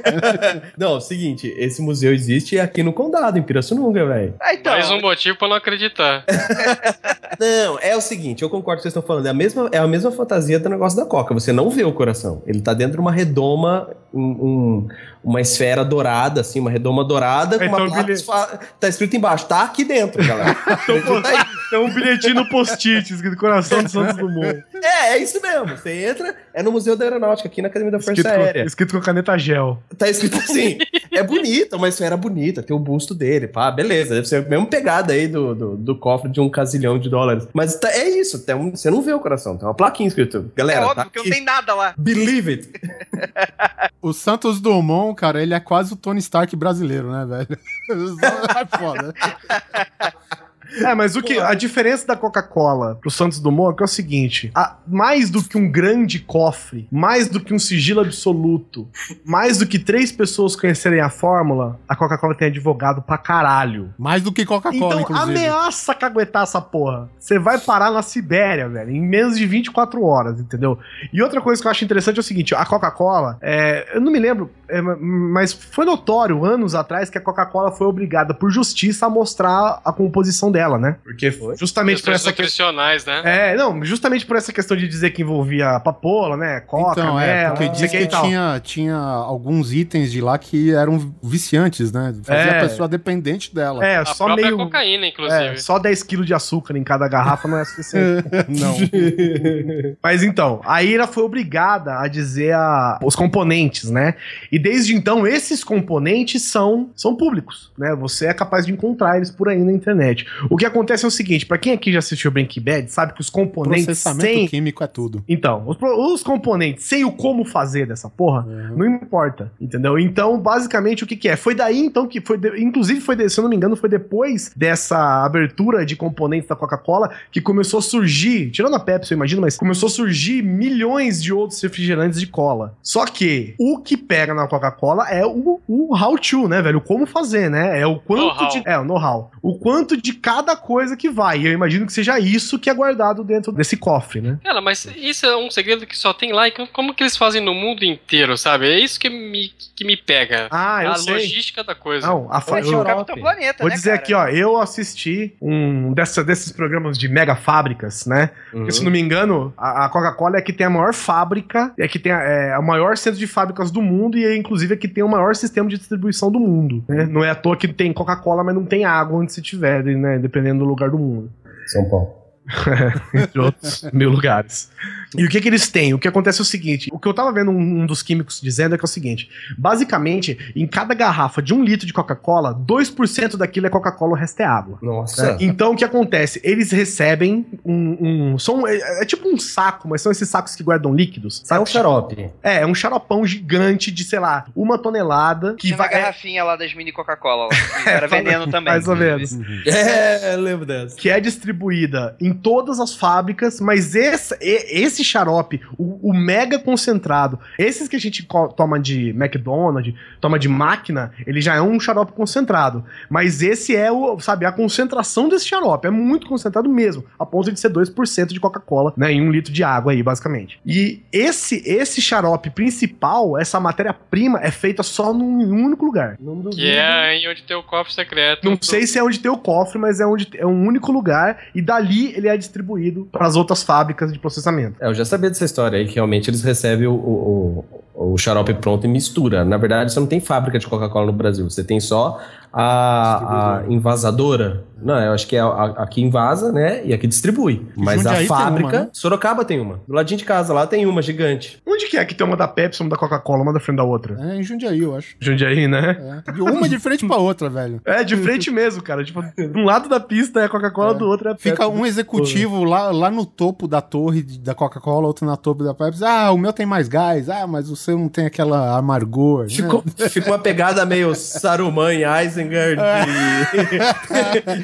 não, é o seguinte, esse museu existe aqui no condado, em Pirassununga, velho. Ah, então. Mais um motivo pra não acreditar. Não, é o seguinte, eu concordo com o que vocês estão falando. É a mesma, é a mesma fantasia do negócio da Coca. Você não vê o coração. Ele tá dentro de uma redoma, um- um- uma esfera dourada, assim, uma redoma dourada, com Então, uma placa bilhete- esfa- tá escrito embaixo, tá aqui dentro, galera. Ele tá aí. Tem um bilhetinho no post-it, escrito Coração do Santos Dumont. é, é isso mesmo. Você entra, é no Museu da Aeronáutica, aqui na Academia da Força Escrito com, Aérea. escrito com caneta gel. Tá escrito assim. é bonita, uma esfera bonita, tem o busto dele, pá, beleza. Deve ser a mesma pegada aí do, do, do cofre de um casilhão de dólares. Mas tá- é isso, tem um- você não vê o coração, tem uma plaquinha escrito. É Galera, óbvio tá que não tem nada lá. Believe it. O Santos Dumont, cara, ele é quase o Tony Stark brasileiro, né, velho? é foda. É, mas o que a diferença da Coca-Cola pro Santos Dumont é, que é o seguinte: a- mais do que um grande cofre, mais do que um sigilo absoluto, mais do que três pessoas conhecerem a fórmula, a Coca-Cola tem advogado pra caralho. Mais do que Coca-Cola, Então inclusive. ameaça caguetar essa porra. Você vai parar na Sibéria, velho, em menos de 24 horas, entendeu? E outra coisa que eu acho interessante é o seguinte: a Coca-Cola, é, eu não me lembro, é, mas foi notório anos atrás que a Coca-Cola foi obrigada por justiça a mostrar a composição dela, né? Porque justamente por essa questão. né? É, não, justamente por essa questão de dizer que envolvia papola, né? Coca, Então, é, porque que e tal. tinha, tinha alguns itens de lá que eram viciantes, né? Fazia É. a pessoa dependente dela. É, A só meio. cocaína, inclusive. É, só 10 quilos de açúcar em cada garrafa não é suficiente. Não. Mas então, aí ela foi obrigada a dizer a- os componentes, né? E desde então, esses componentes são, são públicos, né? Você é capaz de encontrar eles por aí na internet. O que acontece é o seguinte, pra quem aqui já assistiu Breaking Bad, sabe que os componentes Processamento sem... químico é tudo. Então, os, os componentes sem o como fazer dessa porra, não importa, entendeu? Então, basicamente, o que que é? Foi daí, então, que foi, de- inclusive, foi, de- se eu não me engano, foi depois dessa abertura de componentes da Coca-Cola que começou a surgir, tirando a Pepsi, eu imagino, mas começou a surgir milhões de outros refrigerantes de cola. Só que o que pega na Coca-Cola é o, o how to, né, velho? O como fazer, né? É o quanto Know-how. de... É, o know-how. O quanto de cada coisa que vai. E eu imagino que seja isso que é guardado dentro desse cofre, né? Cara, mas isso é um segredo que só tem lá e co- como que eles fazem no mundo inteiro, sabe? É isso que me, que me pega. Ah, eu a sei. logística da coisa. Não, a fa- eu- Europa. Capitão Planeta, Vou né, dizer cara? aqui, ó, eu assisti um dessa, desses programas de mega fábricas, né? Porque, se não me engano, a, a Coca-Cola é que tem a maior fábrica, é que tem a, é, o maior centro de fábricas do mundo e é, inclusive é que tem o maior sistema de distribuição do mundo, né? Não é à toa que tem Coca-Cola, mas não tem água onde se tiver, né? Dependendo do lugar do mundo. São Paulo. entre outros mil lugares. E o que que eles têm? O que acontece é o seguinte: o que eu tava vendo um, um dos químicos dizendo é que é o seguinte: basicamente, em cada garrafa de um litro de Coca-Cola, 2% daquilo é Coca-Cola, o resto é água. Nossa. né? Então o que acontece? Eles recebem um. um são, é, é tipo um saco, mas são esses sacos que guardam líquidos. É Sabe? um xarope. É, é um xaropão gigante de, sei lá, uma tonelada que uma vai. é, garrafinha lá das mini Coca-Cola. Era veneno também. mais ou inclusive. menos. É, lembro dessa. que é distribuída em todas as fábricas, mas esse, esse xarope, o, o mega concentrado, esses que a gente toma de McDonald's, toma de máquina, ele já é um xarope concentrado. Mas esse é o, sabe, a concentração desse xarope, é muito concentrado mesmo, a ponto de ser 2% de Coca-Cola, né, em um litro de água aí, basicamente. E esse esse xarope principal, essa matéria-prima, é feita só num, em um único lugar. Que é aí onde tem o cofre secreto. Não sei se é onde tem o cofre, mas é onde é um único lugar e dali ele é distribuído para as outras fábricas de processamento. É, já sabia dessa história aí, que realmente eles recebem o, o, o- xarope pronto e mistura. Na verdade, você não tem fábrica de Coca-Cola no Brasil, você tem só a, a envasadora. Não, eu acho que é a, a- a que invasa, né? E a que distribui. Mas Jundiaí a tem fábrica. uma, né? Sorocaba tem uma. Do ladinho de casa lá tem uma gigante. Onde que é que tem uma da Pepsi, uma da Coca-Cola, uma da frente da outra? É em Jundiaí, eu acho. Jundiaí, né? É. De uma de frente pra outra, velho. É, de frente mesmo, cara. Tipo, de um lado da pista é a Coca-Cola, do outro é a Pepsi. Fica um executivo lá, lá no topo da torre da Coca-Cola, outro na topo da Pepsi. Ah, o meu tem mais gás. Ah, mas o seu não tem aquela amargor. né? Ficou, fica uma pegada meio Saruman e Isengard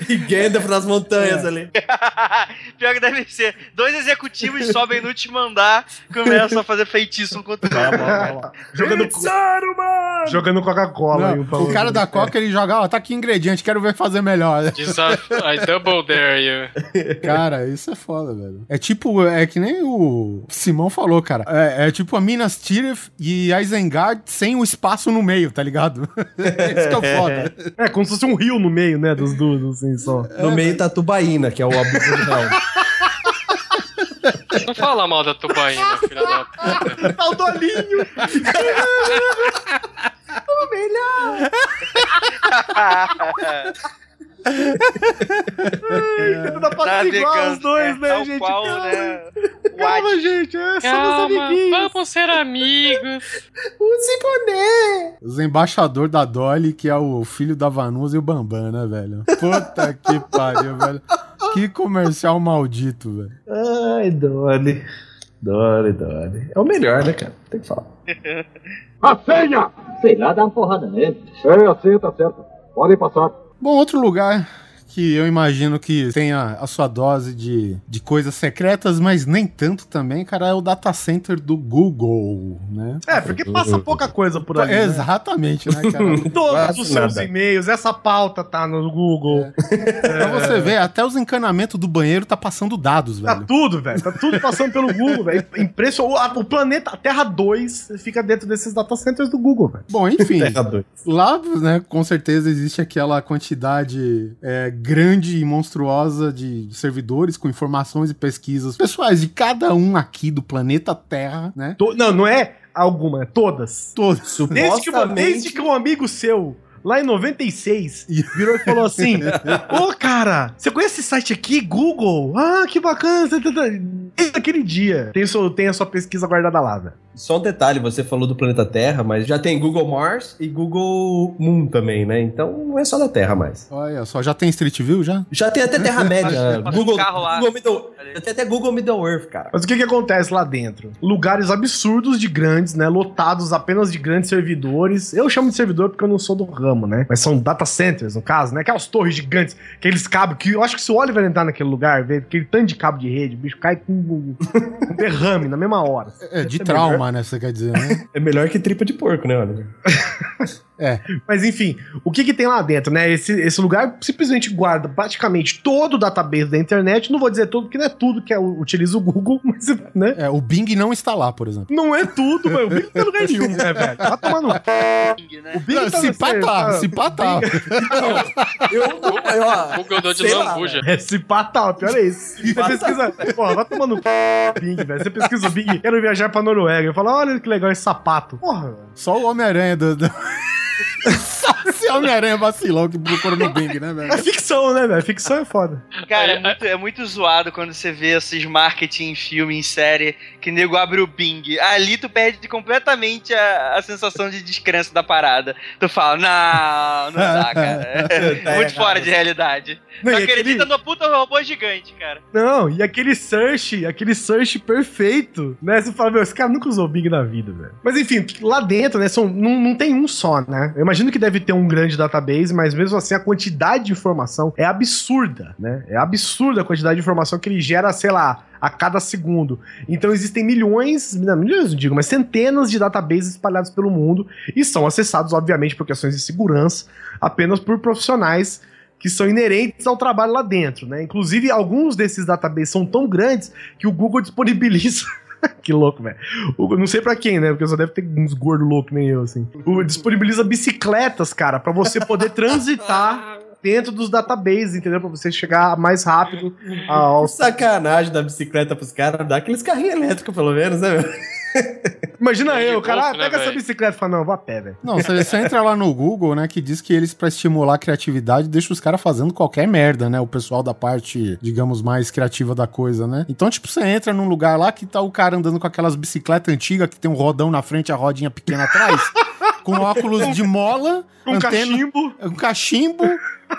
e, e Gandalf nas montanhas ali. Pior que deve ser. Dois executivos sobem no último andar, começam a fazer feitiço um contra o outro. Jogando, jogando Coca-Cola. Não, aí, um pra o cara da Coca, ele joga, ó, tá aqui ingrediente, quero ver fazer melhor. Desaf I double dare you. Cara, isso é foda, velho. É tipo, é que nem o Simão falou, cara. É, é tipo a Minas Tirith e a Isengard sem o espaço no meio, tá ligado? isso que é o foda. É, como se fosse um rio no meio, né, dos duas, assim, só. No meio tá a Tubaína, que é o abuso real. Não fala mal da tubaína, filha da puta. Tá o Dolinho! Dá pra ser igual os dois, né, tal gente? qual, Calma, né? calma, gente. É, somos Calma, amiguinhos. vamos ser amigos. Os embaixadores da Dolly, que é o filho da Vanusa e o Bambam, né, velho? Puta que pariu, velho. Que comercial maldito, velho. Ai, Dolly. Dolly, Dolly. É o melhor, né, cara? Tem que falar. A senha! Sei lá, dá uma porrada nele. Sei, assim, tá certo. Podem passar. Bom, outro lugar que eu imagino que tenha a sua dose de, de coisas secretas, mas nem tanto também, cara, é o data center do Google, né? É, porque passa pouca coisa por ali. né? Exatamente, né, cara? Todos os seus e-mails, essa pauta tá no Google. pra você ver, até os encanamentos do banheiro tá passando dados, Tá velho. tudo, velho. Tá tudo passando pelo Google, velho. Impressionante. O planeta, a Terra 2, fica dentro desses data centers do Google, velho. Bom, enfim, Terra dois. lá, né, com certeza existe aquela quantidade é, grande e monstruosa de servidores com informações e pesquisas pessoais de cada um aqui do planeta Terra, né? To- Não, não é alguma, é todas. Todos. Desde que, Supostamente- desde que um amigo seu, lá em 96, virou e falou assim: Ô, cara, você conhece esse site aqui, Google? Ah, que bacana. tá, tá, tá." Desde aquele dia, tem, seu, tem a sua pesquisa guardada lá, velho. Só um detalhe, você falou do planeta Terra, mas já tem Google Mars e Google Moon também, né? Então não é só da Terra mais. Olha só, já tem Street View já? Já tem até Terra-média. Um Google, carro lá. Google Middle, tem até Google Middle Earth, cara. Mas o que que acontece lá dentro? Lugares absurdos de grandes, né? Lotados apenas de grandes servidores. Eu chamo de servidor porque eu não sou do ramo, né? Mas são data centers, no caso, né? Aquelas torres gigantes, aqueles cabos que eu acho que se o Oliver entrar naquele lugar, ver aquele tanto de cabo de rede, o bicho cai com um derrame na mesma hora. É, de é trauma, né? Você quer dizer, né? É melhor que tripa de porco, né, Oliver? Mas enfim, o que que tem lá dentro, né? Esse, esse lugar simplesmente guarda praticamente todo o database da internet. Não vou dizer tudo, porque não é tudo que é, utiliza o Google, mas, né? É, o Bing não está lá, por exemplo. Não é tudo, mas o Bing não tem lugar nenhum, né, velho? Vai tomar no né? O Bing tá se pá tá, se pá tá. Eu, eu, ó, Google deu de lambuja. É, se pá tá, pior é isso. Você pesquisa. Porra, vai tomando Bing, velho. Você pesquisa o Bing, quero viajar pra Noruega. Eu falo, olha que legal esse sapato. Porra, velho. Só o Homem-Aranha do. do... so O Homem-Aranha vacilou que procura no Bing, né, É velho? ficção, né, velho? Ficção é foda. Cara, é, É, muito, é muito zoado quando você vê esses marketing em filme, em série, que nego abre o Bing. Ali tu perde completamente a, a sensação de descrença da parada. Tu fala, não, não dá, cara. É muito fora de realidade. Não, Tu acredita aquele- no puta robô gigante, cara. Não, e aquele search, aquele search perfeito, né? Você fala, meu, esse cara nunca usou Bing na vida, velho. Mas enfim, lá dentro, né, são, não, não tem um só, né? Eu imagino que deve ter um grande database, mas mesmo assim a quantidade de informação é absurda, né? É absurda a quantidade de informação que ele gera, sei lá, a cada segundo. Então existem milhões, não, milhões não digo, mas centenas de databases espalhados pelo mundo e são acessados, obviamente, por questões de segurança, apenas por profissionais que são inerentes ao trabalho lá dentro, né? Inclusive, alguns desses databases são tão grandes que o Google disponibiliza. que louco, velho. Não sei pra quem, né? Porque só deve ter uns gordos loucos nem eu, assim. O, disponibiliza bicicletas, cara, pra você poder transitar dentro dos databases, entendeu? Pra você chegar mais rápido ao. Que sacanagem da bicicleta pros caras, dá aqueles carrinhos elétricos, pelo menos, né, meu? Imagina É eu, o cara, ah, né, pega essa velho? bicicleta e fala, não, vou a pé, velho. Não, você, você entra lá no Google, né, que diz que eles, pra estimular a criatividade, deixam os caras fazendo qualquer merda, né? O pessoal da parte, digamos, mais criativa da coisa, né? Então, tipo, você entra num lugar lá que tá o cara andando com aquelas bicicletas antigas que tem um rodão na frente e a rodinha pequena atrás, com óculos de mola, Com cachimbo. um cachimbo,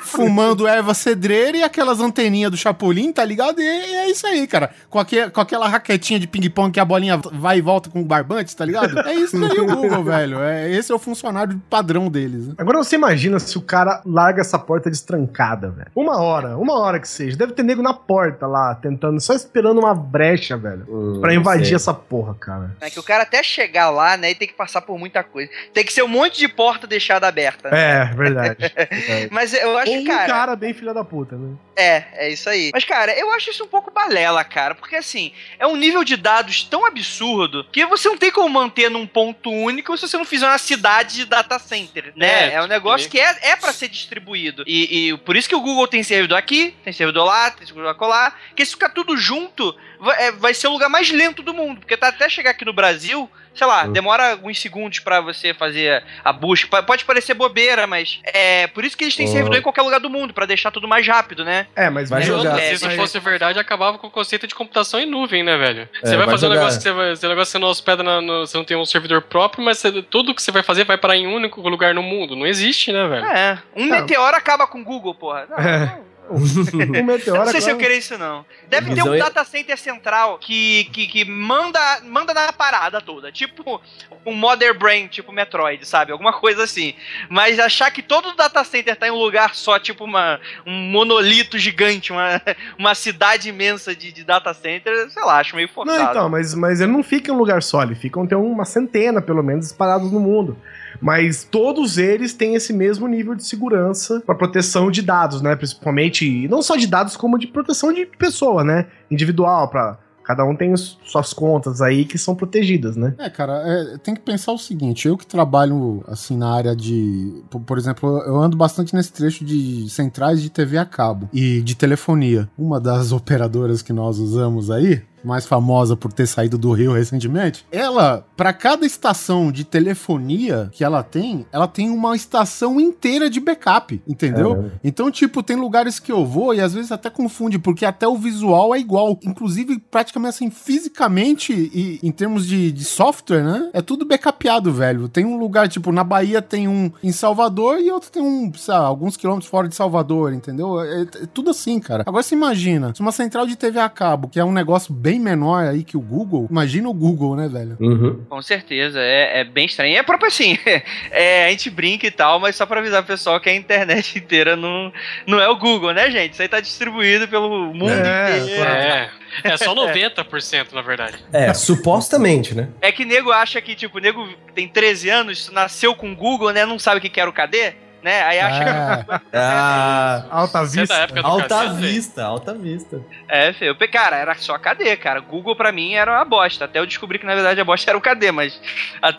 fumando erva cedreira e aquelas anteninhas do Chapolin, tá ligado? E é isso aí, cara. Com, aque- com aquela raquetinha de ping-pong que a bolinha vai e volta com o barbante, tá ligado? É isso daí o Google, velho. É, esse é o funcionário padrão deles. né? Agora você imagina se o cara larga essa porta destrancada, velho. Uma hora, uma hora que seja. Deve ter nego na porta lá, tentando, só esperando uma brecha, velho. Pra invadir sei. essa porra, cara. É que o cara até chegar lá, né, e tem que passar por muita coisa. Tem que ser um monte de porta deixada aberta. né? É, verdade. Mas eu acho Ou um cara, cara bem filha da puta, né? É, é isso aí. Mas, cara, eu acho isso um pouco balela, cara. Porque, assim, é um nível de dados tão absurdo que você não tem como manter num ponto único se você não fizer uma cidade de data center, né? É, É, um negócio que é, é para ser distribuído. E, e por isso que o Google tem servidor aqui, tem servidor lá, tem servidor lá. Porque se ficar tudo junto, vai, é, vai ser o lugar mais lento do mundo. Porque tá até chegar aqui no Brasil, sei lá, demora alguns segundos pra você fazer a busca. Pode parecer bobeira, mas é por isso que eles têm servidor em qualquer lugar do mundo, pra deixar tudo mais rápido, né? É, mas Vai mesmo- jogar. É, se isso fosse verdade, acabava com o conceito de computação em nuvem, né, velho? É, Você vai vai fazer um jogar- negócio que você, vai, esse negócio você não hospeda, na- no- você não tem um servidor próprio, mas você- tudo que você vai fazer vai parar em um único lugar no mundo. Não existe, né, velho? É, um Não. meteoro acaba com o Google, porra. Não, É. não. O meteoro Eu não sei se eu agora- queria isso, não. Deve ter Visão um é- data center central que, que, que manda, manda na parada toda. Tipo um Mother Brain, tipo Metroid, sabe? Alguma coisa assim. Mas achar que todo data center tá em um lugar só, tipo uma, um monolito gigante, uma, uma cidade imensa de, de data center, sei lá, acho meio forçado. Não, então, mas, mas ele não fica em um lugar só, ele ficam tem uma centena, pelo menos, espalhados no mundo. Mas todos eles têm esse mesmo nível de segurança para proteção de dados, né? Principalmente, não só de dados, como de proteção de pessoa, né? Individual, para cada um tem suas contas aí que são protegidas, né? É, cara, é, tem que pensar o seguinte, eu que trabalho, assim, na área de... Por, por exemplo, eu ando bastante nesse trecho de centrais de TV a cabo e de telefonia. Uma das operadoras que nós usamos aí, mais famosa por ter saído do Rio recentemente, ela, pra cada estação de telefonia que ela tem, ela tem uma estação inteira de backup, entendeu? Caramba. Então, tipo, tem lugares que eu vou e às vezes até confunde, porque até o visual é igual. Inclusive, praticamente assim, fisicamente e em termos de, de software, né? É tudo backupeado, velho. Tem um lugar, tipo, na Bahia tem um em Salvador e outro tem um, sei lá, alguns quilômetros fora de Salvador, entendeu? É, é tudo assim, cara. Agora você imagina, se uma central de TV a cabo, que é um negócio bem menor aí que o Google, imagina o Google, né, velho? Uhum. Com certeza, é, é bem estranho. É próprio assim, é, a gente brinca e tal, mas só pra avisar o pessoal que a internet inteira não, não é o Google, né, gente? Isso aí tá distribuído pelo mundo É, inteiro. É, é só 90%, na verdade. É, supostamente, né? É que nego acha que, tipo, nego tem 13 anos, nasceu com Google, né? Não sabe o que que era o KD, né? Aí acha É. Ah, Alta Você é vista. alta vista, alta vista. que. É, feio. Cara, era só KD, cara. Google pra mim era uma bosta. Até eu descobri que na verdade a bosta era o KD, mas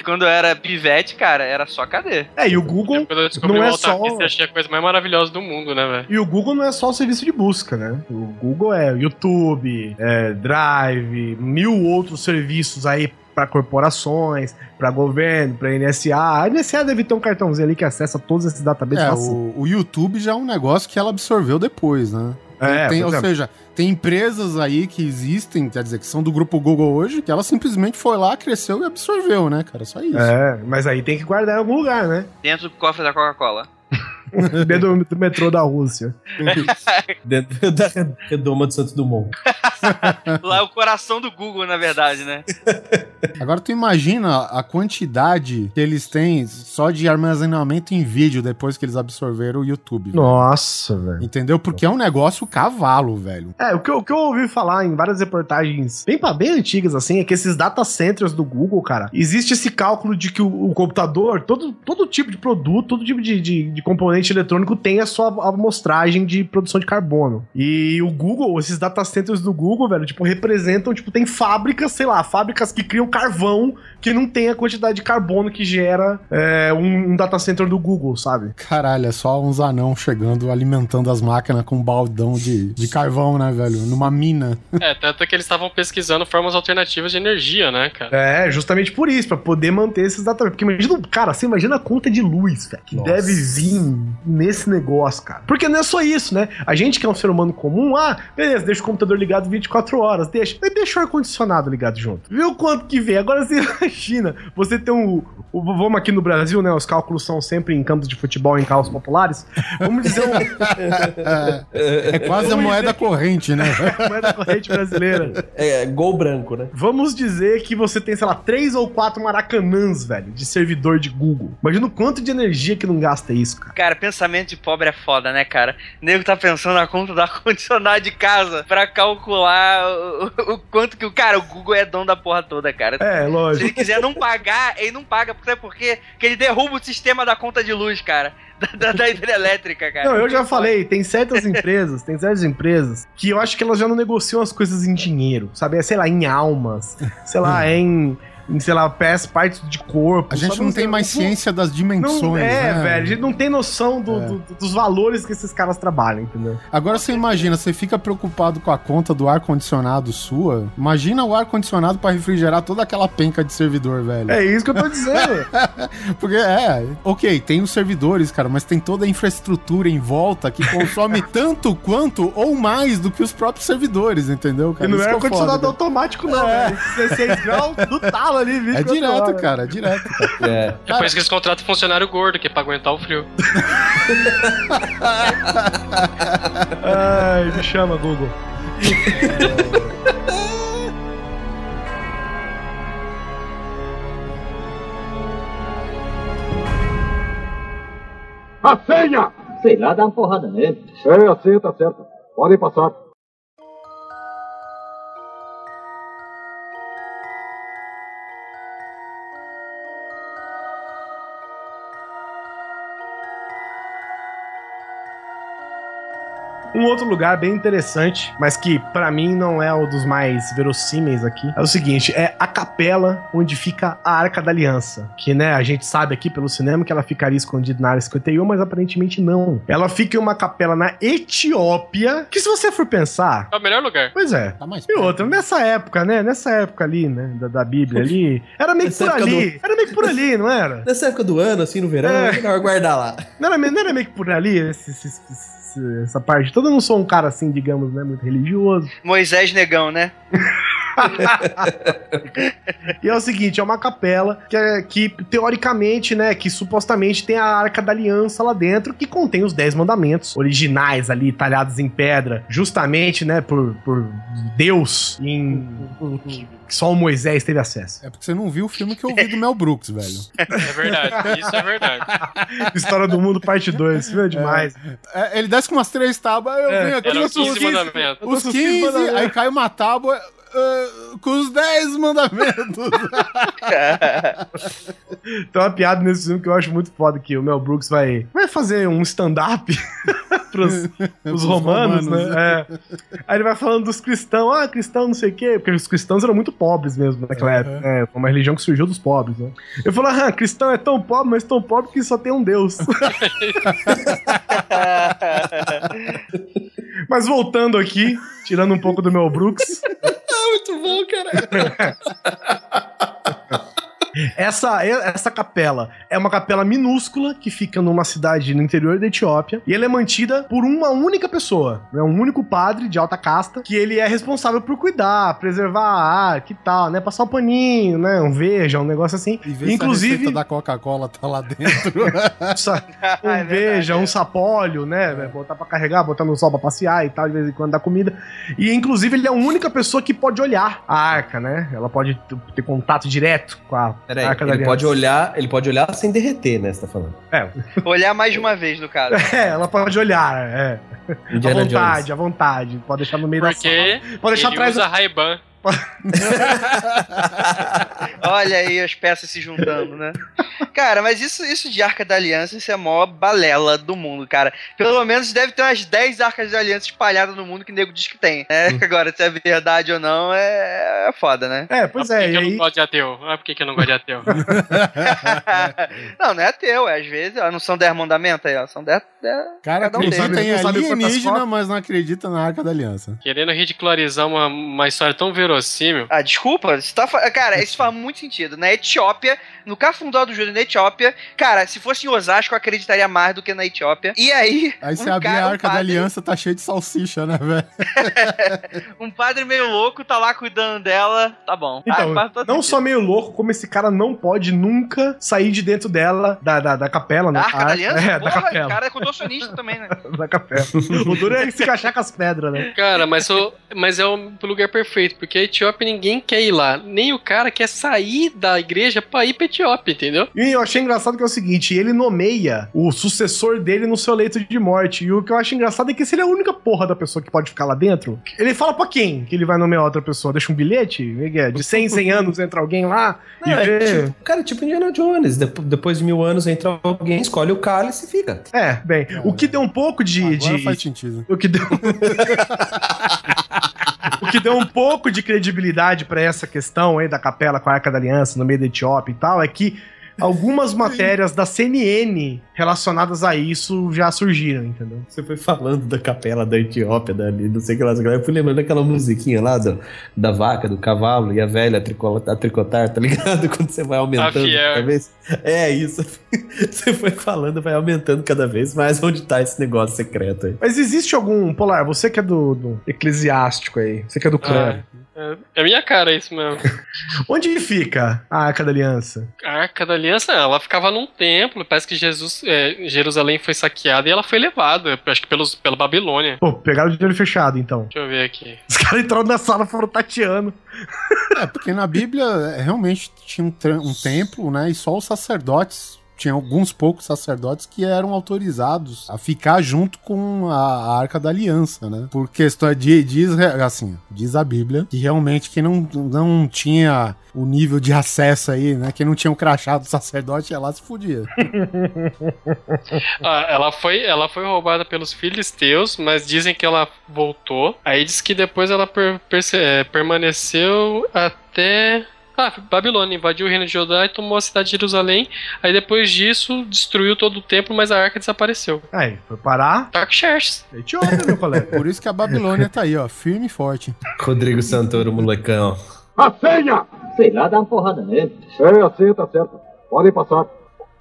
quando eu era pivete, cara, era só KD. É, e o Google. Quando eu descobri Não o é Alta só- Vista, eu achei a coisa mais maravilhosa do mundo, né, velho? E o Google não é só o serviço de busca, né? O Google é YouTube, é Drive, mil outros serviços aí para corporações, para governo, para NSA. A NSA deve ter um cartãozinho ali que acessa todos esses databases. É, o, o YouTube já é um negócio que ela absorveu depois, né? É, Tem- ou exemplo. seja, tem empresas aí que existem, quer dizer, que são do grupo Google hoje, que ela simplesmente foi lá, cresceu e absorveu, né, cara? Só isso. É, mas aí tem que guardar em algum lugar, né? Dentro do cofre da Coca-Cola. Dentro do, do metrô da Rússia. Dentro da redoma de Santos Dumont. Lá é o coração do Google, na verdade, né? Agora tu imagina a quantidade que eles têm só de armazenamento em vídeo depois que eles absorveram o YouTube. velho. Nossa, velho. Entendeu? Porque é um negócio cavalo, velho. É, o que, eu- o que eu ouvi falar em várias reportagens bem, bem antigas, assim, é que esses data centers do Google, cara, existe esse cálculo de que o, o computador, todo, todo tipo de produto, todo tipo de, de, de componente eletrônico tem a sua amostragem de produção de carbono. E o Google, esses data centers do Google, velho, tipo, representam, tipo, tem fábricas, sei lá, fábricas que criam carvão que não tem a quantidade de carbono que gera é, um, um data center do Google, sabe? Caralho, é só uns anão chegando, alimentando as máquinas com um baldão de, de carvão, né, velho? Numa mina. É, tanto que eles estavam pesquisando formas alternativas de energia, né, cara? É, justamente por isso, pra poder manter esses data. Porque imagina, cara, você imagina a conta de luz, velho, que Nossa. deve vir nesse negócio, cara. Porque não é só isso, né? A gente que é um ser humano comum, ah, beleza, deixa o computador ligado 24 horas, deixa. Mas deixa o ar-condicionado ligado junto. Viu quanto que vem? Agora você imagina, você tem um. o- Vamos aqui no Brasil, né? Os cálculos são sempre em campos de futebol, em carros populares. Vamos dizer um. É quase a moeda corrente, né? moeda corrente brasileira. É, gol branco, né? Vamos dizer que você tem, sei lá, três ou quatro maracanãs, velho, de servidor de Google. Imagina o quanto de energia que não gasta isso, cara. Cara, pensamento de pobre é foda, né, cara? O nego tá pensando na conta do ar-condicionado de casa pra calcular o, o- quanto que o. Cara, o Google é dono da porra toda, cara. É, Se lógico. ele quiser não pagar, ele não paga. Sabe por quê? Porque ele derruba o sistema da conta de luz, cara. Da, da, hidrelétrica, cara. Não, eu já falei, tem certas empresas, tem certas empresas que eu acho que elas já não negociam as coisas em dinheiro, sabe? É, sei lá, em almas, sei lá, é em, em sei lá, peças, partes de corpo. A gente não tem mais não- ciência das dimensões, Não, é, né? velho, a gente não tem noção do- É. do- dos valores que esses caras trabalham, entendeu? Agora você imagina, você fica preocupado com a conta do ar-condicionado sua. Imagina o ar-condicionado pra refrigerar toda aquela penca de servidor, velho. É isso que eu tô dizendo. Porque é, ok, tem os servidores, cara, mas tem toda a infraestrutura em volta que consome tanto quanto ou mais do que os próprios servidores, entendeu, e cara? não Isso é é ar-condicionado foda, automático, não, velho. 16 graus do talo. ali, 24 É direto, horas. cara, é direto. cara. É. É por isso que eles contratam funcionário gordo, que é pra aguentar o frio. Ai, me chama, Google. A senha! Sei lá, dá uma porrada nele. É, a senha tá certa. Podem passar. Um outro lugar bem interessante, mas que pra mim não é o dos mais verossímeis aqui, é o seguinte: é a capela onde fica a Arca da Aliança. Que, né, a gente sabe aqui pelo cinema que ela ficaria escondida na área 51, mas aparentemente não. Ela fica em uma capela na Etiópia, que se você for pensar. É o melhor lugar. Pois é. Tá mais E outra, nessa época, né? Nessa época ali, né? Da, da Bíblia ali. Era meio que Nessa por ali. Era meio que por ali, não era? Nessa época do ano, assim, no verão, É. é melhor guardar lá. Não era, meio- não era meio que por ali esse- esse- esse- essa parte toda? Eu não sou um cara assim, digamos, né? Muito religioso. Moisés Negão, né? E é o seguinte, é uma capela que, é- que teoricamente, né, que supostamente tem a Arca da Aliança lá dentro, que contém os Dez Mandamentos originais ali, talhados em pedra, justamente, né, por, por Deus, em, que só o Moisés teve acesso. É porque você não viu o filme que eu vi do Mel Brooks, velho. É verdade, isso é verdade. História do Mundo, parte 2, filme é demais. É, ele desce com umas três tábuas, eu É, venho aqui Eram eu sou 15 mandamentos. Eu tô os com 15, 15 mandamentos. aí cai uma tábua ah, com os 10 mandamentos. Tem uma piada nesse filme que eu acho muito foda, que o Mel Brooks vai, vai fazer um stand-up pros, pros romanos, romanos, né? É. Aí ele vai falando dos cristãos, ah, cristão não sei o quê, porque os cristãos eram muito pobres mesmo naquela época, né? Foi uma religião que surgiu dos pobres, né? Eu falo, ah, cristão é tão pobre, mas tão pobre que só tem um Deus. mas voltando aqui, tirando um pouco do Mel Brooks, Muito bom, cara. Essa, essa capela é uma capela minúscula que fica numa cidade no interior da Etiópia e ela é mantida por uma única pessoa. É um único padre de alta casta que ele é responsável por cuidar, preservar a arca e tal, né? Passar um paninho, né? Um veja, um negócio assim. E ver se a Inclusive, da Coca-Cola tá lá dentro. um É verdade, veja, um é. sapólio, né? Vai Botar pra carregar, botar no sol pra passear e tal, de vez em quando dar comida. E inclusive ele é a única pessoa que pode olhar a arca, né? Ela pode ter contato direto com a Peraí, arca da ele aliança. pode olhar, ele pode olhar sem derreter, né? Você tá falando. É, Olhar mais de uma vez, no caso. É, ela pode olhar, é. À Indiana vontade, Jones. à vontade. Pode deixar no meio da Porque sala. Pode deixar ele atrás. usa Ray-Ban. Olha aí as peças se juntando, né? Cara, mas isso, isso de Arca da Aliança, isso é a maior balela do mundo, cara. Pelo menos deve ter umas 10 Arcas da Aliança espalhadas no mundo que o nego diz que tem. né? Agora, se é verdade ou não, é, é foda, né? É, pois ah, por é, que, e que eu aí. não gosto de ateu? Ah, por que, que eu não gosto de ateu? não, não é ateu, é às vezes. ó, Não são 10 mandamentos aí, ó. São 10. Cara, Cada um acredita deles. em alienígena, mas não acredita na Arca da Aliança. Querendo ridicularizar uma, uma história tão verossímil. Ah, desculpa, isso tá, fa- cara, isso faz muito sentido. Na Etiópia, no cafundó do Júlio na Etiópia, cara, se fosse em Osasco, eu acreditaria mais do que na Etiópia. E aí, Aí você um abrir a um Arca da padre- Aliança, tá cheio de salsicha, né, velho? um padre meio louco tá lá cuidando dela, tá bom. Então, Ah, faz todo não sentido. só meio louco, como esse cara não pode nunca sair de dentro dela, da, da, da capela, né? Da Arca A da Aliança? É, da Porra, o capela. cara é contorcionista também, né? Da capela. o duro é se encaixar com as pedras, né? Cara, mas, o, mas é o lugar perfeito, porque a Etiópia ninguém quer ir lá. Nem o cara quer sair da igreja pra ir pra Etiópia, entendeu? E eu achei engraçado que é o seguinte: ele nomeia o sucessor dele no seu leito de morte. E o que eu acho engraçado é que se ele é a única porra da pessoa que pode ficar lá dentro, ele fala pra quem que ele vai nomear outra pessoa? Deixa um bilhete? Miguel? De 100 em 100 anos entra alguém lá e Não, é vê. tipo, cara, tipo Indiana Jones. Dep- depois de mil anos entra alguém, escolhe o cálice e fica. É, bem, o que deu um pouco de. Agora de- faz sentido. O que deu. o que deu um pouco de credibilidade pra essa questão aí da capela com a Arca da Aliança no meio da Etiópia e tal é que algumas matérias da CNN relacionadas a isso já surgiram, entendeu? Você foi falando da capela da Etiópia, da, não sei o que lá. Eu fui lembrando daquela musiquinha lá do, da vaca, do cavalo e a velha a, a tricotar, tá ligado? Quando você vai aumentando fiel. cada vez. É isso. Você foi falando, vai aumentando cada vez mais onde tá esse negócio secreto aí. Mas existe algum. Polar, você que é do, do eclesiástico aí, você que é do clero. É minha cara isso mesmo. Onde fica a Arca da Aliança? A Arca da Aliança, ela ficava num templo. Parece que Jesus, é, Jerusalém foi saqueada e ela foi levada, acho que pelos, pela Babilônia. Pô, pegaram de olho fechado, então. Deixa eu ver aqui. Os caras entraram na sala e foram tateando. É, porque na Bíblia é, realmente tinha um, um templo, né? E só os sacerdotes. Tinha alguns poucos sacerdotes que eram autorizados a ficar junto com a, Arca da Aliança, né? Por questão de diz assim, diz a Bíblia que realmente quem não, não tinha o nível de acesso aí, né? Quem não tinha o crachá do sacerdote lá se fudia. Ah, ela, foi, ela foi roubada pelos filisteus, mas dizem que ela voltou. Aí diz que depois ela per- perce- é, permaneceu até. Ah, Babilônia invadiu o reino de Judá e tomou a cidade de Jerusalém. Aí depois disso destruiu todo o templo, mas a arca desapareceu. Aí, foi parar. Darkshires. Etiópia, meu colega. Por isso que a Babilônia tá aí, ó, firme e forte. Rodrigo Santoro, molecão. A senha! Sei lá, dá uma porrada nele. Sei, assim, tá certo. Podem passar.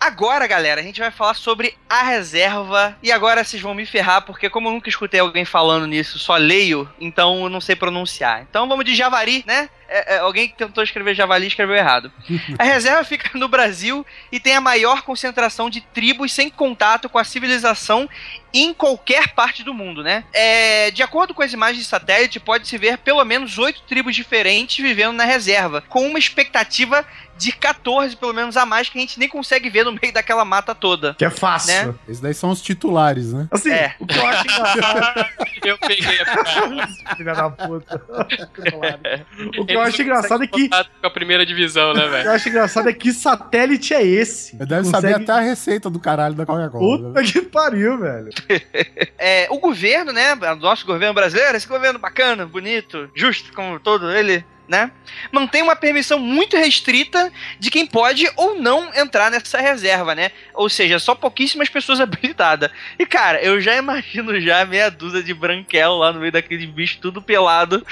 Agora, galera, a gente vai falar sobre a reserva. E agora vocês vão me ferrar, porque como eu nunca escutei alguém falando nisso, só leio, então eu não sei pronunciar. Então vamos de Javari, né? É, é, alguém que tentou escrever Javali escreveu errado. A reserva fica no Brasil e tem a maior concentração de tribos sem contato com a civilização em qualquer parte do mundo, né? É, de acordo com as imagens de satélite, pode-se ver pelo menos oito tribos diferentes vivendo na reserva, com uma expectativa de 14, pelo menos, a mais, que a gente nem consegue ver no meio daquela mata toda. Que é fácil. Né? Esses daí são os titulares, né? Assim, É. o que eu acho engraçado. Eu peguei a. Filha da puta. O que eu Eles acho não engraçado é que. Com a primeira divisão, né, O que velho? eu acho engraçado é que satélite é esse. Deve Consegue- saber até a receita do caralho da Coca-Cola. né? Puta que pariu, velho. É, o governo, né? O nosso governo brasileiro, esse governo bacana, bonito, justo, como todo ele, né? Mantém uma permissão muito restrita de quem pode ou não entrar nessa reserva, né? Ou seja, só pouquíssimas pessoas habilitadas. E, cara, eu já imagino já meia dúzia de branquelo lá no meio daquele bicho tudo pelado.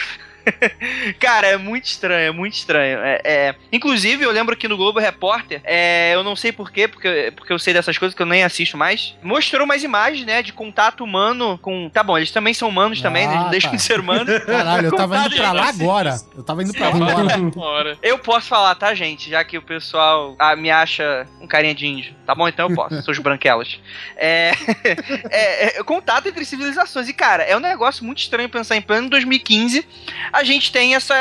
Cara, é muito estranho, é muito estranho. É, é- Inclusive, eu lembro que no Globo Repórter, é, eu não sei porquê, porque, porque eu sei dessas coisas que eu nem assisto mais, mostrou umas imagens, né, de contato humano com. Tá bom, eles também são humanos também, né, eles Ah, não deixam tá. de ser humanos. Caralho, eu tava indo pra lá de- agora. Eu tava indo pra lá agora. Eu posso falar, tá, gente? Já que o pessoal ah, me acha um carinha de índio. Tá bom? Então eu posso. Sou os branquelas. É, é, é, contato entre civilizações. E, cara, é um negócio muito estranho pensar em plano 2015. A gente tem essa,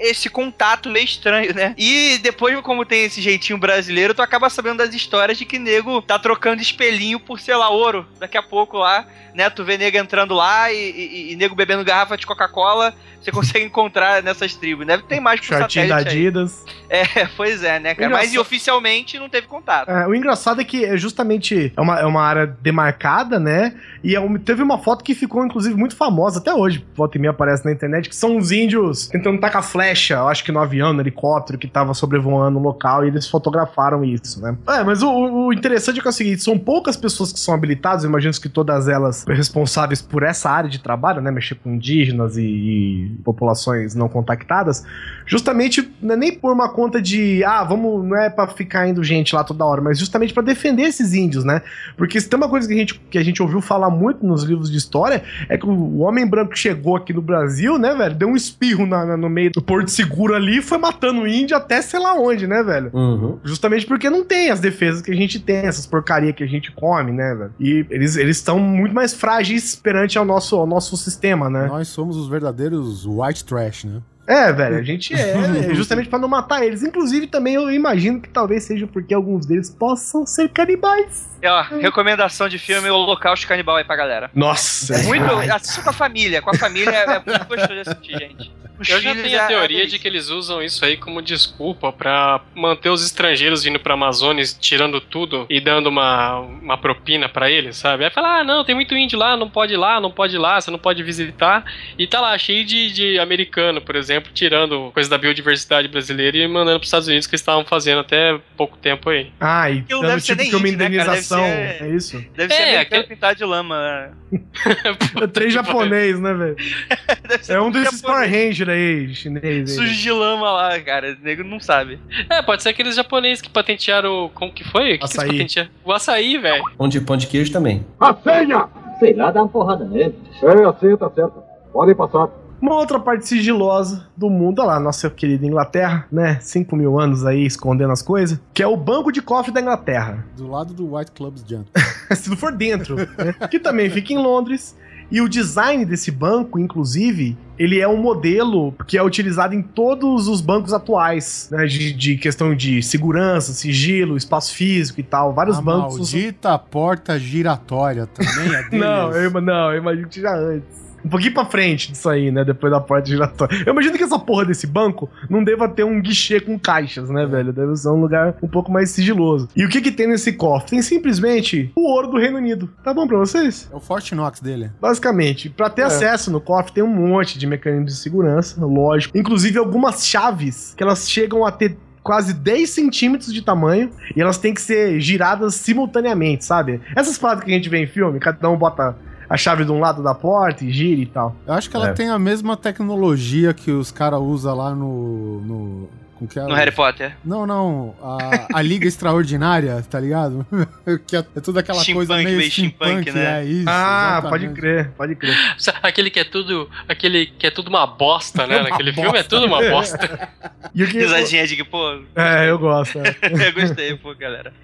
esse contato meio estranho, né? E depois, como tem esse jeitinho brasileiro, tu acaba sabendo das histórias de que nego tá trocando espelhinho por, sei lá, ouro. Daqui a pouco lá, né? Tu vê nego entrando lá e, e, e nego bebendo garrafa de Coca-Cola. Você consegue encontrar nessas tribos. Deve ter mais por Shortinho da satélite aí. Adidas. É, pois é, né, cara? Mas Engraçado. oficialmente não teve contato. É, o engraçado é que é justamente é uma, é uma área demarcada, né? E é um- teve uma foto que ficou, inclusive, muito famosa até hoje. Volta e meia aparece na internet, que são os índios tentando tacar flecha, eu acho que no avião, no helicóptero que tava sobrevoando o local, e eles fotografaram isso, né? É, mas o, o interessante é que é o seguinte: são poucas pessoas que são habilitadas, imagino que todas elas responsáveis por essa área de trabalho, né? Mexer com indígenas e, e populações não contactadas, justamente não é nem por uma conta de, ah, vamos, não é pra ficar indo gente lá toda hora, mas justamente pra defender esses índios, né? Porque se tem uma coisa que a gente, que a gente ouviu falar muito nos livros de história, é que o homem branco chegou aqui no Brasil, né, velho, deu um espirro na- na- no meio do Porto Seguro ali e foi matando o índio até sei lá onde, né, velho? Uhum. Justamente porque não tem as defesas que a gente tem, essas porcaria que a gente come, né, velho? E eles eles estão muito mais frágeis perante ao nosso, ao nosso sistema, né? Nós somos os verdadeiros white trash, né? É, velho, a gente é, é justamente pra não matar eles. Inclusive, também eu imagino que talvez seja porque alguns deles possam ser canibais. E, ó, recomendação de filme Holocausto Canibal aí pra galera. Nossa, Muito. Assista com a família. Com a família é muito gostoso de assistir, gente. Eu já tenho a é- teoria é de que eles usam isso aí como desculpa pra manter os estrangeiros vindo pra Amazônia, tirando tudo e dando uma, uma propina pra eles, sabe? Aí fala, ah, não, tem muito índio lá, não pode ir lá, não pode ir lá, você não pode visitar. E tá lá, cheio de, de americano, por exemplo, tirando coisa da biodiversidade brasileira e mandando pros Estados Unidos que eles estavam fazendo até pouco tempo aí. Ah, e dando deve tipo que uma índio, né, indenização. ser- É isso? Deve ser É, americano aquele- pintado de lama. É três japonês, né, velho? É um desses Power. Ranger aí, chinês. Sujo de lama lá, cara. O nego não sabe. É, pode ser aqueles japoneses que patentearam. Como que foi? O que que Açaí. patentearam? O açaí, velho. Pão de, pão de queijo também. A senha! Sei lá, dá uma porrada nele. Sei, assim, tá certo. Podem passar. Uma outra parte sigilosa do mundo, olha lá, nossa querida Inglaterra, né? 5 mil anos aí escondendo as coisas, que é o Banco de Cofre da Inglaterra. Do lado do White Clubs Jump. Se não for dentro, né? que também fica em Londres. E o design desse banco, inclusive, ele é um modelo que é utilizado em todos os bancos atuais, né? De, de questão de segurança, sigilo, espaço físico e tal. Vários A bancos. maldita porta giratória também é deles. Não, eu, não, eu imagino que já antes. Um pouquinho pra frente disso aí, né? Depois da porta giratória. Eu imagino que essa porra desse banco não deva ter um guichê com caixas, né, velho? Deve ser um lugar um pouco mais sigiloso. E o que que tem nesse cofre? Tem simplesmente o ouro do Reino Unido. Tá bom pra vocês? É o Fort Knox dele. Basicamente, pra ter acesso no cofre tem um monte de mecanismos de segurança, lógico. Inclusive algumas chaves que elas chegam a ter quase 10 centímetros de tamanho e elas têm que ser giradas simultaneamente, sabe? Essas paradas que a gente vê em filme, cada um bota a chave de um lado da porta e gira e tal. Eu acho que ela É. tem a mesma tecnologia que os caras usam lá no. no com que é? No Harry Potter. Não, não. A, a Liga Extraordinária, tá ligado? que é, é tudo aquela coisa Steampunk, meio meio steampunk, né? É isso. ah, exatamente. pode crer, pode crer. Aquele que é tudo. Aquele que é tudo uma bosta, né? Naquele filme é bosta. tudo uma bosta. E o que Risadinha de que, pô. É, eu gosto. é. eu gostei, pô, galera.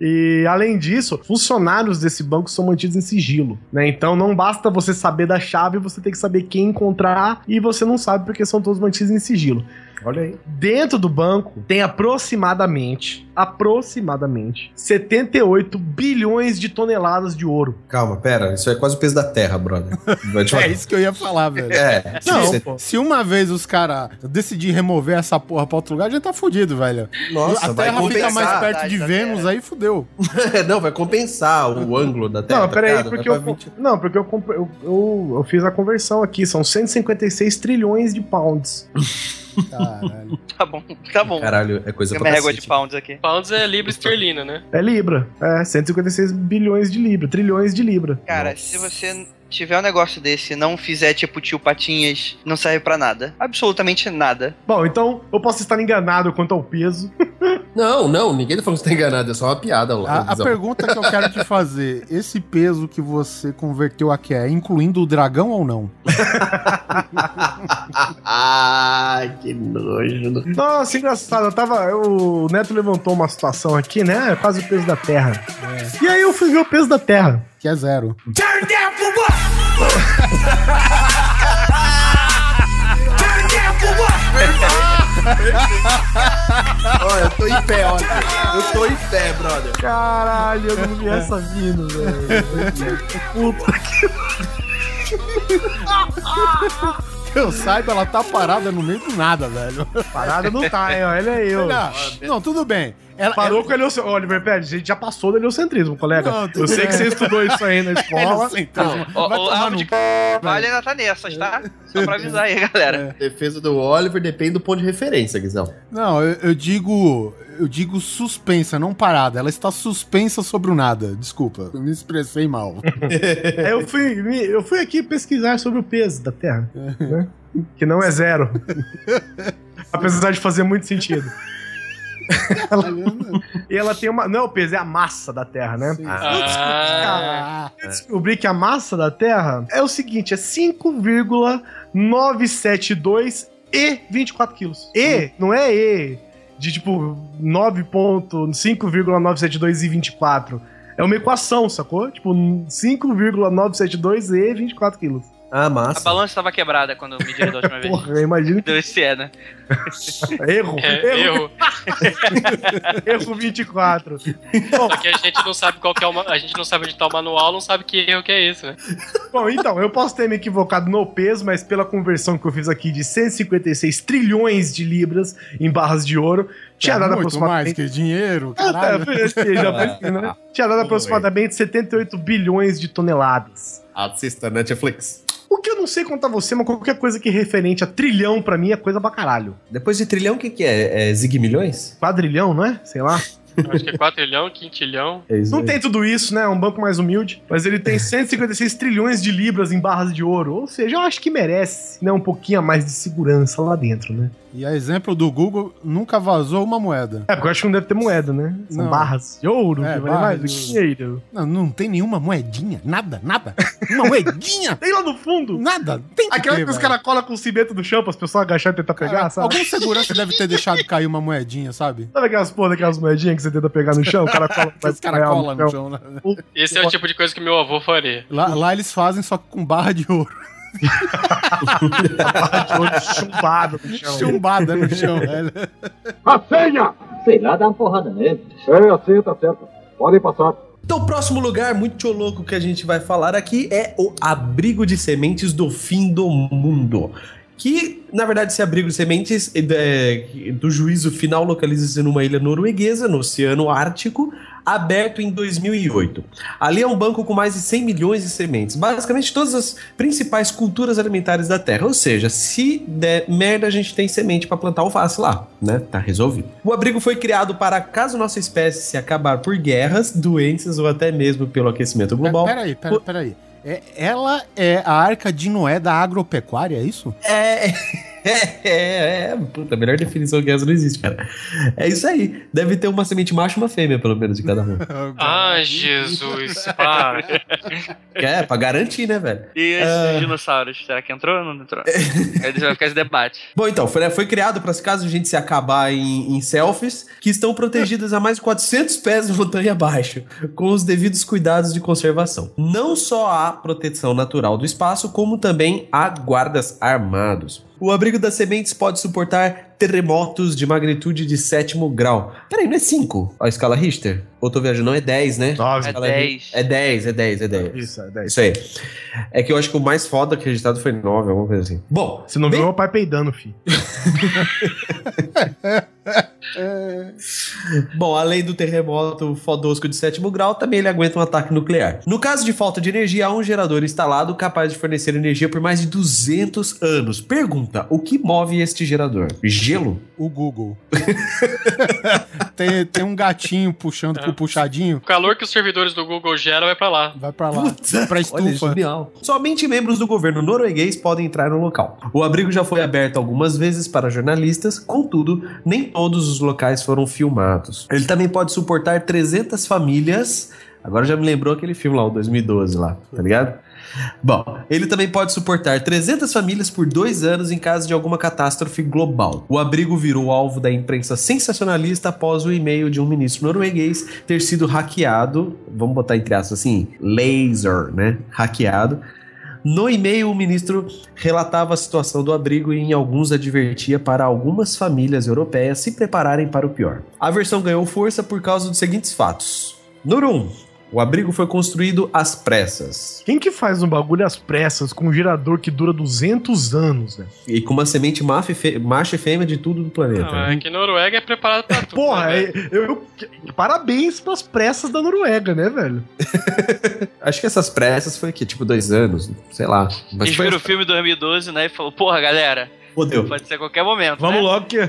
E além disso, funcionários desse banco são mantidos em sigilo, né? Então não basta você saber da chave, você tem que saber quem encontrar e você não sabe porque são todos mantidos em sigilo. Olha aí. Dentro do banco tem aproximadamente, aproximadamente 78 bilhões de toneladas de ouro. Calma, pera. Isso é quase o peso da Terra, brother. É isso que eu ia falar, velho. É. Não, Você- pô. Se uma vez os caras decidir remover essa porra pra outro lugar, já tá fudido, velho. Nossa, a vai Terra fica mais perto Verdade, de da Vênus, Terra. aí fudeu. Não, vai compensar o ângulo da Terra. Não, tá peraí, ligado? porque eu, pra 20 não, porque eu, comp- eu, eu, eu fiz a conversão aqui, são 156 trilhões de pounds. Caralho. Tá bom, tá bom. Caralho, é coisa Tem pra minha régua de pounds aqui. Pounds é libra esterlina, né? É Libra, é 156 bilhões de Libra, trilhões de Libra. Cara, se você tiver um negócio desse e não fizer tipo tio Patinhas, não serve pra nada. Absolutamente nada. Bom, então eu posso estar enganado quanto ao peso. Não, não, ninguém tá falando que você tá enganado, é só uma piada lá. A, a pergunta que eu quero te fazer: esse peso que você converteu aqui é incluindo o dragão ou não? Ai, que nojo. Nossa, engraçado. Eu tava. eu- o Neto levantou uma situação aqui, né? É Quase o peso da Terra. E aí eu fui ver o peso da Terra. Que é zero. Olha, eu tô em pé, olha. Eu tô em pé, brother. Caralho, eu não vi essa vindo, velho. Puta que. Que eu saiba, ela tá parada no meio do nada, velho. Parada não tá, hein? Olha eu. Não, não, tudo bem. Ela, Parou ela- com o heliocentrismo. Oliver Pérez, a gente já passou do heliocentrismo, colega. Não, eu sei bem. que você estudou isso aí na escola. Vai o tomar árvore no de Vale ainda tá nessas, tá? Só pra avisar aí, galera. Defesa do Oliver depende do ponto de referência, Guizão. Não, eu, eu digo. Eu digo suspensa, não parada. Ela está suspensa sobre o nada. Desculpa, eu me expressei mal. Aí eu fui, me- eu fui aqui pesquisar sobre o peso da Terra, né? Que não é zero. Apesar de fazer muito sentido. Ela- e ela tem uma. Não é o peso, é a massa da Terra, né? Ah, Eu descobri que a massa da Terra é o seguinte: é 5,972 e 24 quilos. E não é E de tipo 9,5,972 e 24. É uma equação, sacou? Tipo 5,972 e 24 quilos. Ah, A massa. balança tava quebrada quando eu medi da última vez. Porra, eu imagino que Deu esse é, né? erro. é, erro, erro. erro 24. Porque a gente não sabe qual que é o A gente não sabe onde tá o manual, não sabe que erro que é esse, né? Bom, então, eu posso ter me equivocado no peso, mas pela conversão que eu fiz aqui de 156 trilhões de libras em barras de ouro, tinha É dado muito mais aproximadamente. que dinheiro, Ah, tá, caralho. foi assim, né? Tinha dado aproximadamente 78 bilhões de toneladas. Assista Netflix. O que eu não sei contar você, mas qualquer coisa que é referente a trilhão pra mim é coisa pra caralho. Depois de trilhão, o que, que é? É Zig Milhões? Quadrilhão, não é? Sei lá. Acho que é quatrilhão, quintilhão. É Não aí. tem tudo isso, né? É um banco mais humilde. Mas ele tem 156 trilhões de libras em barras de ouro. Ou seja, eu acho que merece, né? Um pouquinho a mais de segurança lá dentro, né? E a exemplo do Google, nunca vazou uma moeda. É, porque eu acho que não deve ter moeda, né? São Não. barras de ouro, É, que vale mais do que dinheiro. Não, não tem nenhuma moedinha, nada, nada. Uma moedinha, Tem lá no fundo. nada. Tem que Aquela ter, que os caras colam com o cimento do chão para as pessoas agacharem e tentar pegar, Cara, sabe? Algum segurança deve ter deixado cair uma moedinha, sabe? Sabe aquelas porra daquelas moedinhas que você tenta pegar no chão? O cara cola, Os caras colam no chão, né? Esse é o tipo de coisa que meu avô faria. Lá, lá eles fazem só com barra de ouro. Chumbado no chão. Chumbada no chão, velho. A senha! Sei lá, dá uma porrada nele. É, assim, tá certo. Podem passar. Então, o próximo lugar muito louco que a gente vai falar aqui é o abrigo de sementes do fim do mundo. Que, na verdade, esse abrigo de sementes é, do juízo final localiza-se numa ilha norueguesa, no Oceano Ártico, aberto em 2008. Ali é um banco com mais de 100 milhões de sementes. Basicamente, todas as principais culturas alimentares da Terra. Ou seja, se der merda, a gente tem semente para plantar alface lá, né? Tá resolvido. O abrigo foi criado para, caso nossa espécie se acabar por guerras, doenças ou até mesmo pelo aquecimento global. Peraí, peraí, peraí. É, ela é a arca de Noé da agropecuária, é isso? É, é, é, é. Puta, a melhor definição que essa não existe, cara. É isso aí. Deve ter uma semente macho e uma fêmea, pelo menos, de cada um. Ah, Jesus, para. É, pra garantir, né, velho? E esses Ah. dinossauros, será que entrou ou não entrou? Aí vai ficar esse debate. Bom, então, foi, foi criado para caso a gente se acabar em, em selfies, que estão protegidas a mais de 400 pés de montanha abaixo, com os devidos cuidados de conservação. Não só há proteção natural do espaço, como também há guardas armados. O abrigo das sementes pode suportar terremotos de magnitude de sétimo grau. Peraí, não é 5 a escala Richter? Ou tô viajando? Não, é 10, né? Nove. É Escala 10. Richter. É 10, é 10, é 10. Isso, é 10. Isso aí. É que eu acho que o mais foda que registrado foi 9, alguma coisa assim. Bom, Você não bem- viu meu pai peidando, filho. Bom, além do terremoto fodosco de sétimo grau, também ele aguenta um ataque nuclear. No caso de falta de energia, há um gerador instalado capaz de fornecer energia por mais de 200 anos. Pergunta: o que move este gerador? Gelo? O Google. tem, tem um gatinho puxando com o puxadinho. O calor que os servidores do Google geram vai pra lá. Vai pra lá. Vai pra Olha, estufa. genial. Somente membros do governo norueguês podem entrar no local. O abrigo já foi aberto algumas vezes para jornalistas, contudo, nem todos os locais foram filmados. Ele também pode suportar 300 famílias. Agora já me lembrou aquele filme lá, o 2012 lá, tá ligado? Bom, ele também pode suportar 300 famílias por dois anos em caso de alguma catástrofe global. O abrigo virou alvo da imprensa sensacionalista após o e-mail de um ministro norueguês ter sido hackeado, vamos botar entre aspas assim, laser, né? Hackeado. No e-mail, o ministro relatava a situação do abrigo e em alguns advertia para algumas famílias europeias se prepararem para o pior. A versão ganhou força por causa dos seguintes fatos. Número 1. O abrigo foi construído às pressas. Quem que faz um bagulho às pressas com um gerador que dura 200 anos, velho? E com uma semente macho e fêmea de tudo do planeta. Não, é que Noruega é preparado pra tudo. Porra, né, velho? eu, eu- parabéns pras pressas da Noruega, né, velho? Acho que essas pressas foi aqui, tipo, dois anos, sei lá. Mas Eles foi... viram o filme 2012, né? E falou, porra, galera, Fodeu. pode ser a qualquer momento. Vamos né? logo que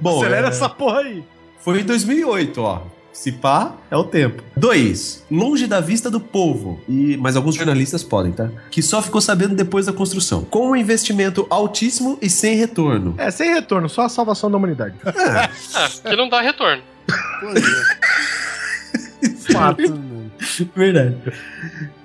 Bom, acelera é, essa porra aí. foi em 2008, ó. Se pá, é o tempo. Dois, longe da vista do povo. E, mas alguns jornalistas podem, tá? Que só ficou sabendo depois da construção. Com um investimento altíssimo e sem retorno. É, sem retorno, só a salvação da humanidade. Ah, que não dá retorno. Fato, mano. Verdade.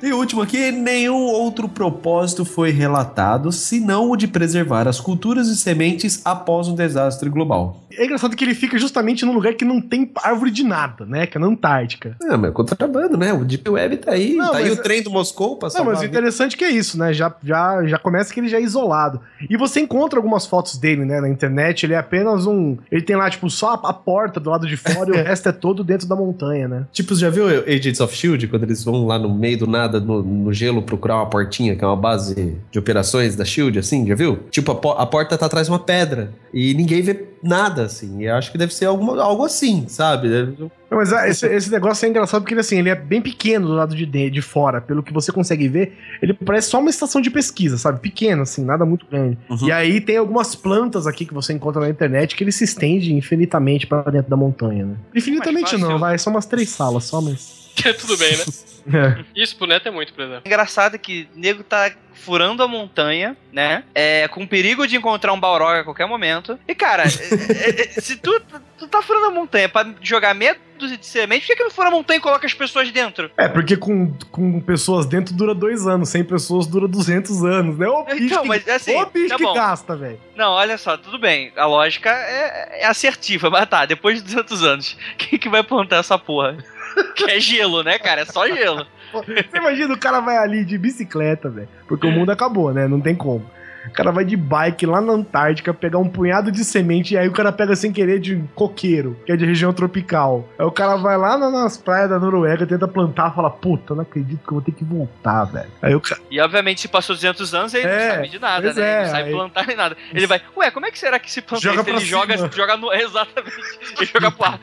E o último aqui, nenhum outro propósito foi relatado, senão o de preservar as culturas e sementes após um desastre global. É engraçado que ele fica justamente num lugar que não tem árvore de nada, né? Que é na Antártica. Ah, mas contrabando, né? O Deep Web tá aí, Não, tá aí o trem do Moscou pra Não, mas o interessante é que é isso, né? Já, já, já começa que ele já é isolado. E você encontra algumas fotos dele, né? Na internet, ele é apenas um. Ele tem lá, tipo, só a, a porta do lado de fora e o resto é todo dentro da montanha, né? Tipo, você já viu Agents of S.H.I.E.L.D.? Shield, quando eles vão lá no meio do nada, no, no gelo, procurar uma portinha, que é uma base de operações da Shield, assim, já viu? Tipo, a, a porta tá atrás de uma pedra e ninguém vê nada, assim. E eu acho que deve ser alguma, algo assim, sabe? Não, mas ah, esse, esse negócio é engraçado porque ele, assim, ele é bem pequeno do lado de, de, de fora. Pelo que você consegue ver, ele parece só uma estação de pesquisa, sabe? Pequeno, assim, nada muito grande. Uhum. E aí tem algumas plantas aqui que você encontra na internet que ele se estende infinitamente pra dentro da montanha, né? Infinitamente fácil. não, vai, são umas três salas só, mas. Tudo bem, né? É. Isso pro Neto é muito, por exemplo. Engraçado que o nego tá furando a montanha, né? É, com perigo de encontrar um Balrog a qualquer momento. E, cara, é, é, é, se tu, tu tá furando a montanha pra jogar meia dúzia de semente, por que, que não fura a montanha e coloca as pessoas dentro? É, porque com, com pessoas dentro dura dois anos, sem pessoas dura 200 anos, né? Ô bicho, Então, que, mas assim, ô bicho tá que gasta, velho. Não, olha só, tudo bem. A lógica é, é assertiva, mas tá, depois de 200 anos, quem que vai plantar essa porra? Que é gelo, né, cara? É só gelo. Você imagina o cara vai ali de bicicleta, velho. Porque o mundo acabou, né? Não tem como. O cara vai de bike lá na Antártica pegar um punhado de semente e aí o cara pega sem querer de coqueiro, que é de região tropical. Aí o cara vai lá na- nas praias da Noruega, tenta plantar fala: Puta, não acredito que eu vou ter que voltar, velho. Aí o cara. E obviamente, se passou 200 anos, ele É, não sabe de nada, né? é, ele não sabe aí- plantar nem nada. Ele vai, ué, como é que será que se planta Joga isso? Ele joga, cima. joga no. Exatamente. Ele joga pro ar.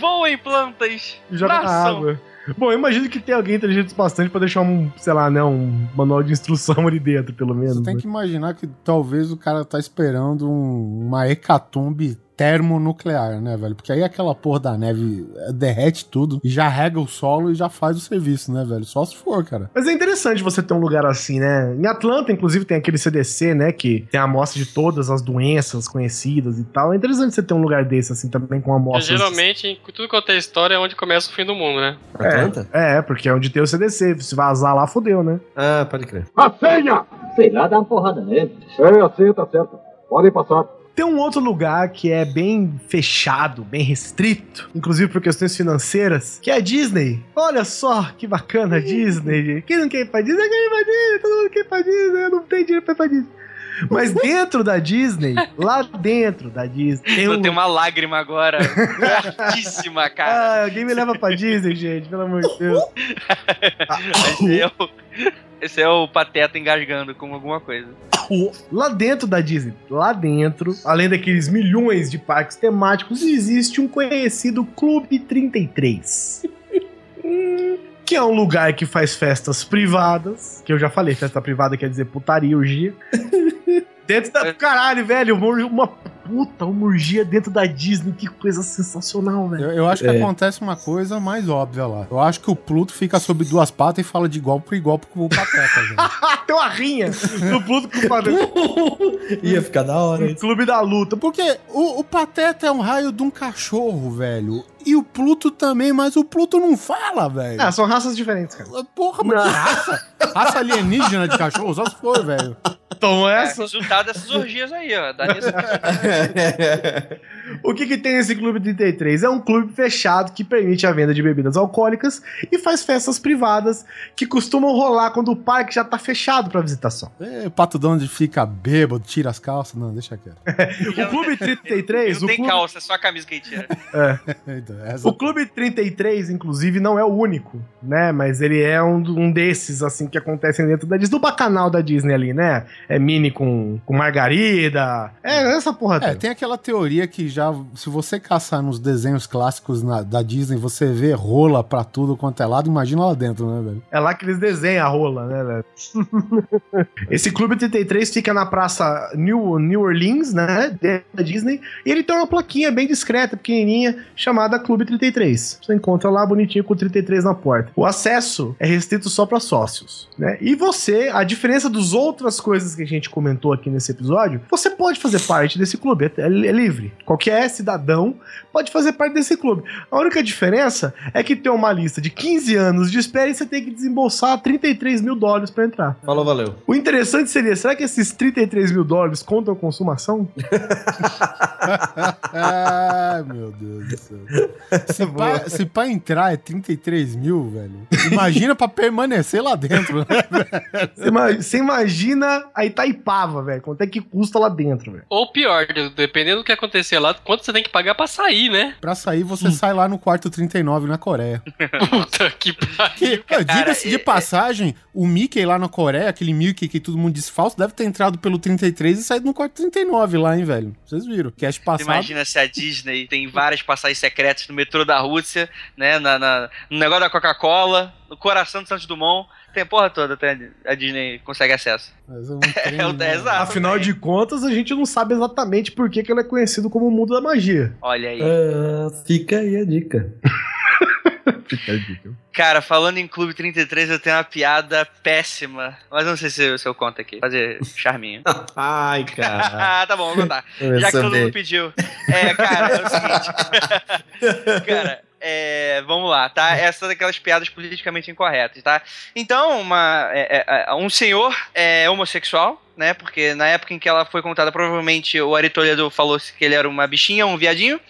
Voem plantas! Joga na água. Bom, eu imagino que tem alguém inteligente bastante pra deixar um, sei lá, né, um manual de instrução ali dentro, pelo menos. Você tem né? que imaginar que talvez o cara tá esperando um- uma hecatombe termonuclear, né, velho? Porque aí aquela porra da neve derrete tudo e já rega o solo e já faz o serviço, né, velho? Só se for, cara. Mas é interessante você ter um lugar assim, né? Em Atlanta, inclusive, tem aquele CDC, né? Que tem a amostra de todas as doenças conhecidas e tal. É interessante você ter um lugar desse, assim, também com amostras. Geralmente, em tudo quanto é história, é onde começa o fim do mundo, né? Atlanta? É, é, porque é onde tem o CDC. Se vazar lá, fodeu, né? Ah, pode crer. A senha! Sei lá, dá uma porrada nele. Sei, assim, tá certo. Podem passar. Tem um outro lugar que é bem fechado, bem restrito, inclusive por questões financeiras, que é a Disney. Olha só que bacana a Disney. Quem não quer ir pra Disney, quer ir pra Disney. Todo mundo quer ir pra Disney, eu não tenho dinheiro pra ir pra Disney. Mas dentro da Disney, lá dentro da Disney, tem Eu um... tenho uma lágrima agora. fortíssima, cara. Ah, alguém me leva pra Disney, gente, pelo amor de Deus. O, esse é o Pateta engasgando com alguma coisa. Lá dentro da Disney, lá dentro, além daqueles milhões de parques temáticos, existe um conhecido Clube 33. Que é um lugar que faz festas privadas. Que eu já falei, festa privada quer dizer putaria, urgia. Dentro da. Caralho, velho, uma, uma puta, uma urgia dentro da Disney. Que coisa sensacional, velho. Eu, eu acho que É. acontece uma coisa mais óbvia lá. Eu acho que o Pluto fica sobre duas patas e fala de igual por igual pro Pateta, gente. Ah, tem uma rinha do Pluto com o Padre. Ia ficar da hora isso. Clube da Luta. Porque o, o Pateta é um raio de um cachorro, velho. E o Pluto também, mas o Pluto não fala, velho. Ah, são raças diferentes, cara. Porra, mas que raça? Raça alienígena de cachorro? Só se for, velho. Então É, essa. resultado dessas orgias aí, ó. Dá nisso. O que, que tem esse Clube 33? É um clube fechado que permite a venda de bebidas alcoólicas e faz festas privadas que costumam rolar quando o parque já tá fechado pra visitação. É, o Pato Donald fica bêbado, tira as calças. Não, deixa quieto. O Clube 33, Não tem clube, calça, é só a camisa que ele tira. Então, essa- o Clube 33, inclusive, não é o único, né? Mas ele é um, um desses, assim, que acontecem dentro da Disney, do bacanal da Disney ali, né? É mini com, com margarida. É, essa porra É, toda. tem aquela teoria que já, se você caçar nos desenhos clássicos na- da Disney, você vê rola pra tudo quanto é lado, imagina lá dentro, né, velho? É lá que eles desenham a rola, né, velho? Esse Clube 33 fica na praça New, New Orleans, né? Da Disney. E ele tem uma plaquinha bem discreta, pequenininha, chamada Clube 33. Você encontra lá bonitinho com o 33 na porta. O acesso é restrito só para sócios, né? E você, a diferença dos outras coisas que a gente comentou aqui nesse episódio, você pode fazer parte desse clube. É, é livre. Qualquer cidadão pode fazer parte desse clube. A única diferença é que tem uma lista de 15 anos de espera e você tem que desembolsar 33 mil dólares para entrar. Falou, valeu. O interessante seria, será que esses 33 mil dólares contam consumação? Ai, meu Deus do céu. Se pra, se pra entrar é 33 mil, velho. Imagina pra permanecer lá dentro, né? Você imagina a Itaipava, velho, quanto é que custa lá dentro, velho. Ou pior, dependendo do que acontecer lá, quanto você tem que pagar pra sair, né? Pra sair, você sai lá no quarto 39 na Coreia. Puta que pariu. Diga-se de é- passagem, o Mickey lá na Coreia, aquele Mickey que todo mundo diz falso, deve ter entrado pelo 33 e saído no quarto 39 lá, hein, velho? Vocês viram? Cast passado. Imagina se a Disney tem várias passagens secretas no metrô da Rússia, né? Na, na- no negócio da Coca-Cola, no coração do Santos Dumont. Tem a porra toda, tem a Disney consegue acesso. Mas é um trem, É o né? exato. Afinal de contas, a gente não sabe exatamente por que, que ele é conhecido como o mundo da magia. Olha aí. Ah, fica aí a dica. Cara, falando em Clube 33, eu tenho uma piada péssima. Mas não sei se, se eu conto aqui. Fazer charminho. Ai, cara. ah, tá bom, vou contar. Eu Já que todo mundo pediu. É, cara, é o seguinte. cara, é, vamos lá, tá? Essa daquelas piadas politicamente incorretas, tá? Então, uma, é, é, é, um senhor é homossexual, né? Porque na época em que ela foi contada, provavelmente o Ari Toledo falou que ele era uma bichinha, um viadinho.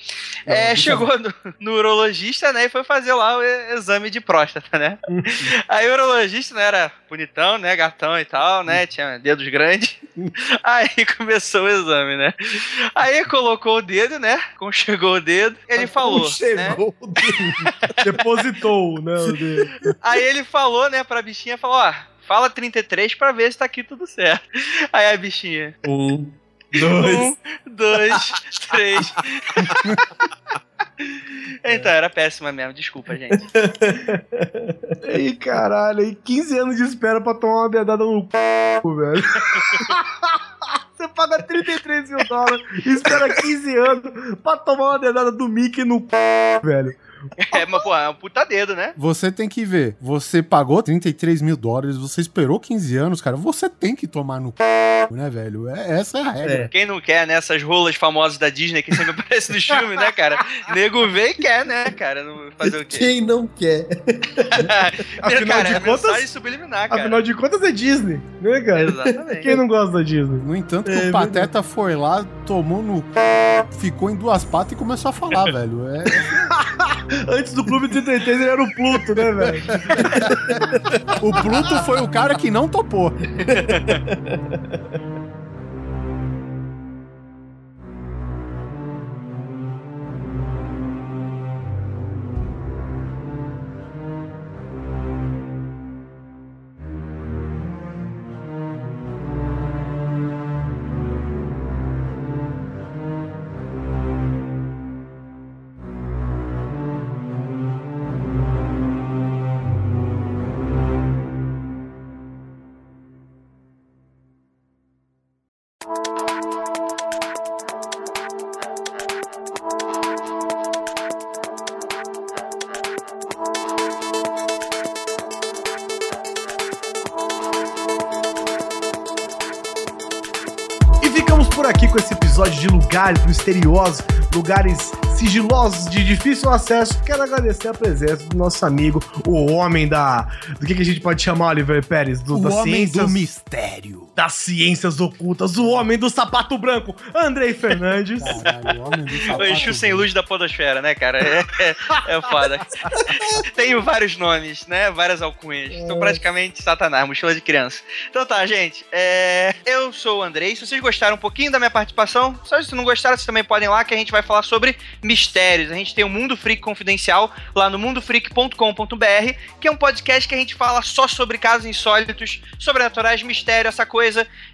É, chegou no, no urologista, né? E foi fazer lá o exame de próstata, né? Aí o urologista, né? Era bonitão, né? Gatão e tal, né? Tinha dedos grandes. Aí começou o exame, né? Aí colocou o dedo, né? Conchegou o dedo. Ele falou. né? Chegou o dedo. Depositou, né? o dedo. Aí ele falou, né, pra bichinha, falou, ó, fala 33 pra ver se tá aqui tudo certo. Aí a bichinha, Um, dois. um, dois, três. então, era péssima mesmo, desculpa, gente. Ei, caralho, aí 15 anos de espera pra tomar uma dedada no c, velho. Você paga 33 mil dólares e espera 15 anos pra tomar uma dedada do Mickey no c, velho. É, mas, pô, é um puta dedo, né? Você tem que ver. Você pagou 33 mil dólares, você esperou 15 anos, cara. Você tem que tomar no c, né, velho? É, essa é a regra. Quem não quer, né? Essas rolas famosas da Disney que sempre aparecem nos filmes, né, cara? Nego vê e quer, né, cara? Não fazer o quê? Quem não quer? Afinal cara, de é contas- mensagem subliminar, cara. Afinal de contas é Disney, né, cara? Exatamente. Quem não gosta da Disney? No entanto, É o Pateta foi lá, tomou no c, ficou em duas patas e começou a falar, velho. É, Antes do Clube 33 ele era o Pluto, né, velho? o Pluto foi o cara que não topou. lugares misteriosos, lugares sigilosos de difícil acesso. Quero agradecer a presença do nosso amigo, o homem da. Do que, que a gente pode chamar, Oliver Pérez? Do, O das homem do mistério. Das ciências ocultas, o homem do sapato branco, Andrei Fernandes. Caralho, o homem do O sapato Exu sem luz da podosfera, né, cara? É, é, é foda. Tenho vários nomes, né? Várias alcunhas. Sou praticamente Satanás, mochila de criança. Então tá, gente. é, Eu sou o Andrei. Se vocês gostaram um pouquinho da minha participação, só se não gostaram, vocês também podem ir lá que a gente vai falar sobre mistérios. A gente tem o Mundo Freak Confidencial lá no mundofreak.com.br, que é um podcast que a gente fala só sobre casos insólitos, sobrenaturais, mistério, essa coisa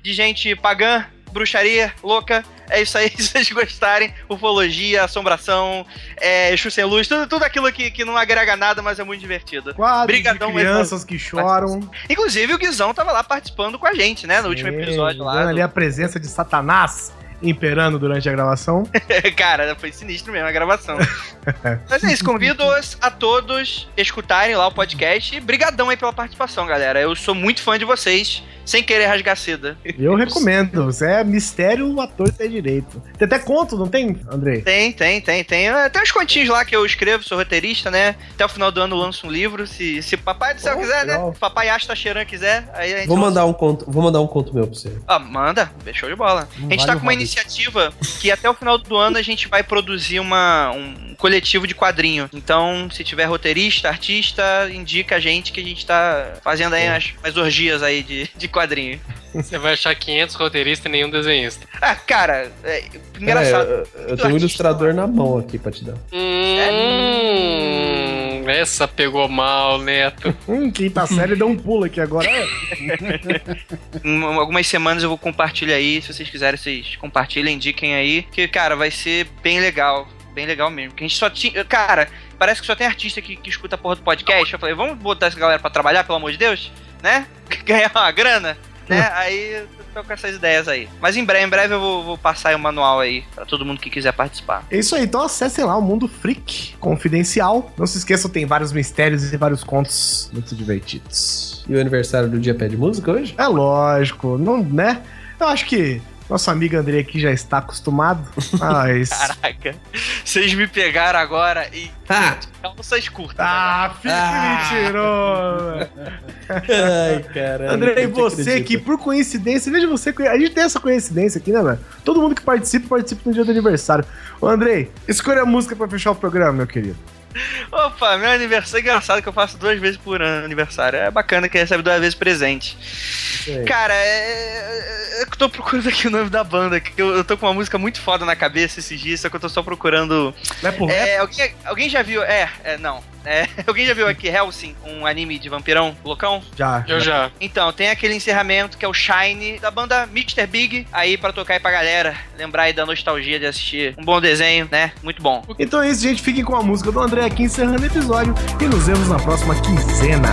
de gente pagã, bruxaria, louca. É isso aí, se vocês gostarem. Ufologia, assombração, é, Exu sem luz, tudo, tudo aquilo que, que não agrega nada, mas é muito divertido. Quadros Brigadão, de mas- crianças que choram. Inclusive, o Guizão tava lá participando com a gente, né? No último Sim, episódio lá. do- ali a presença de Satanás imperando durante a gravação. Cara, foi sinistro mesmo a gravação. Mas é isso, convido-os a todos escutarem lá o podcast. E brigadão aí pela participação, galera. Eu sou muito fã de vocês, sem querer rasgar seda. Eu recomendo. Você é mistério, o ator tem direito. Tem até conto, não tem, Andrei? Tem, tem, tem, tem. Tem uns continhos lá que eu escrevo, sou roteirista, né? Até o final do ano eu lanço um livro. Se, se papai do céu Oh, quiser, legal. né? Papai Asta Cheran quiser, aí a gente Vou lança. mandar um conto, vou mandar um conto meu pra você. Ah, manda, show de bola. Não a gente vale tá com uma Hobbit. Iniciativa que até o final do ano a gente vai produzir uma, um coletivo de quadrinho. Então, se tiver roteirista, artista, indica a gente que a gente tá fazendo aí umas, umas orgias aí de, de quadrinho. Você vai achar 500 roteiristas e nenhum desenhista. Ah, cara, é, engraçado. eu, eu tenho um ilustrador na mão aqui pra te dar. Hum, essa pegou mal, Neto. Hum, quinta série deu um pulo aqui agora. É. Em algumas semanas eu vou compartilhar aí. Se vocês quiserem, vocês compartilhem, indiquem aí. Que, cara, vai ser bem legal. Bem legal mesmo. Que a gente só tinha. Cara, parece que só tem artista que, que escuta a porra do podcast. Eu falei, vamos botar essa galera pra trabalhar, pelo amor de Deus? Né? Ganhar uma grana, né? aí tô com essas ideias aí. Mas em breve, em breve eu vou, vou passar aí o manual aí pra todo mundo que quiser participar. É isso aí, então acessem lá o Mundo Freak Confidencial. Não se esqueçam, tem vários mistérios e vários contos muito divertidos. E o aniversário do dia pede música hoje? É lógico, não, né? Eu acho que nosso amigo André aqui já está acostumado. Mas. Caraca, vocês me pegaram agora e. Ah, Calças curtas. Ah, fique Ah. mentiroso! ai, caralho. André, e você que, por coincidência, veja você, a gente tem essa coincidência aqui, né, mano? Todo mundo que participa, participa no dia do aniversário. Ô, Andrei, escolha a música pra fechar o programa, meu querido. Opa, meu aniversário é engraçado que eu faço duas vezes por ano aniversário. É bacana que recebe duas vezes presente. Cara, é. Eu tô procurando aqui o nome da banda, que eu, eu tô com uma música muito foda na cabeça esses dias, só que eu tô só procurando. Não é por? É, alguém, alguém já viu. É, é, não. É, alguém já viu aqui Helsing, um anime de vampirão, loucão? Já. Eu já. Então, tem aquele encerramento que é o Shine da banda Mr. Big, aí pra tocar aí pra galera, lembrar aí da nostalgia de assistir um bom desenho, né? Muito bom. Então é isso, gente. Fiquem com a música do André aqui encerrando o episódio e nos vemos na próxima quinzena.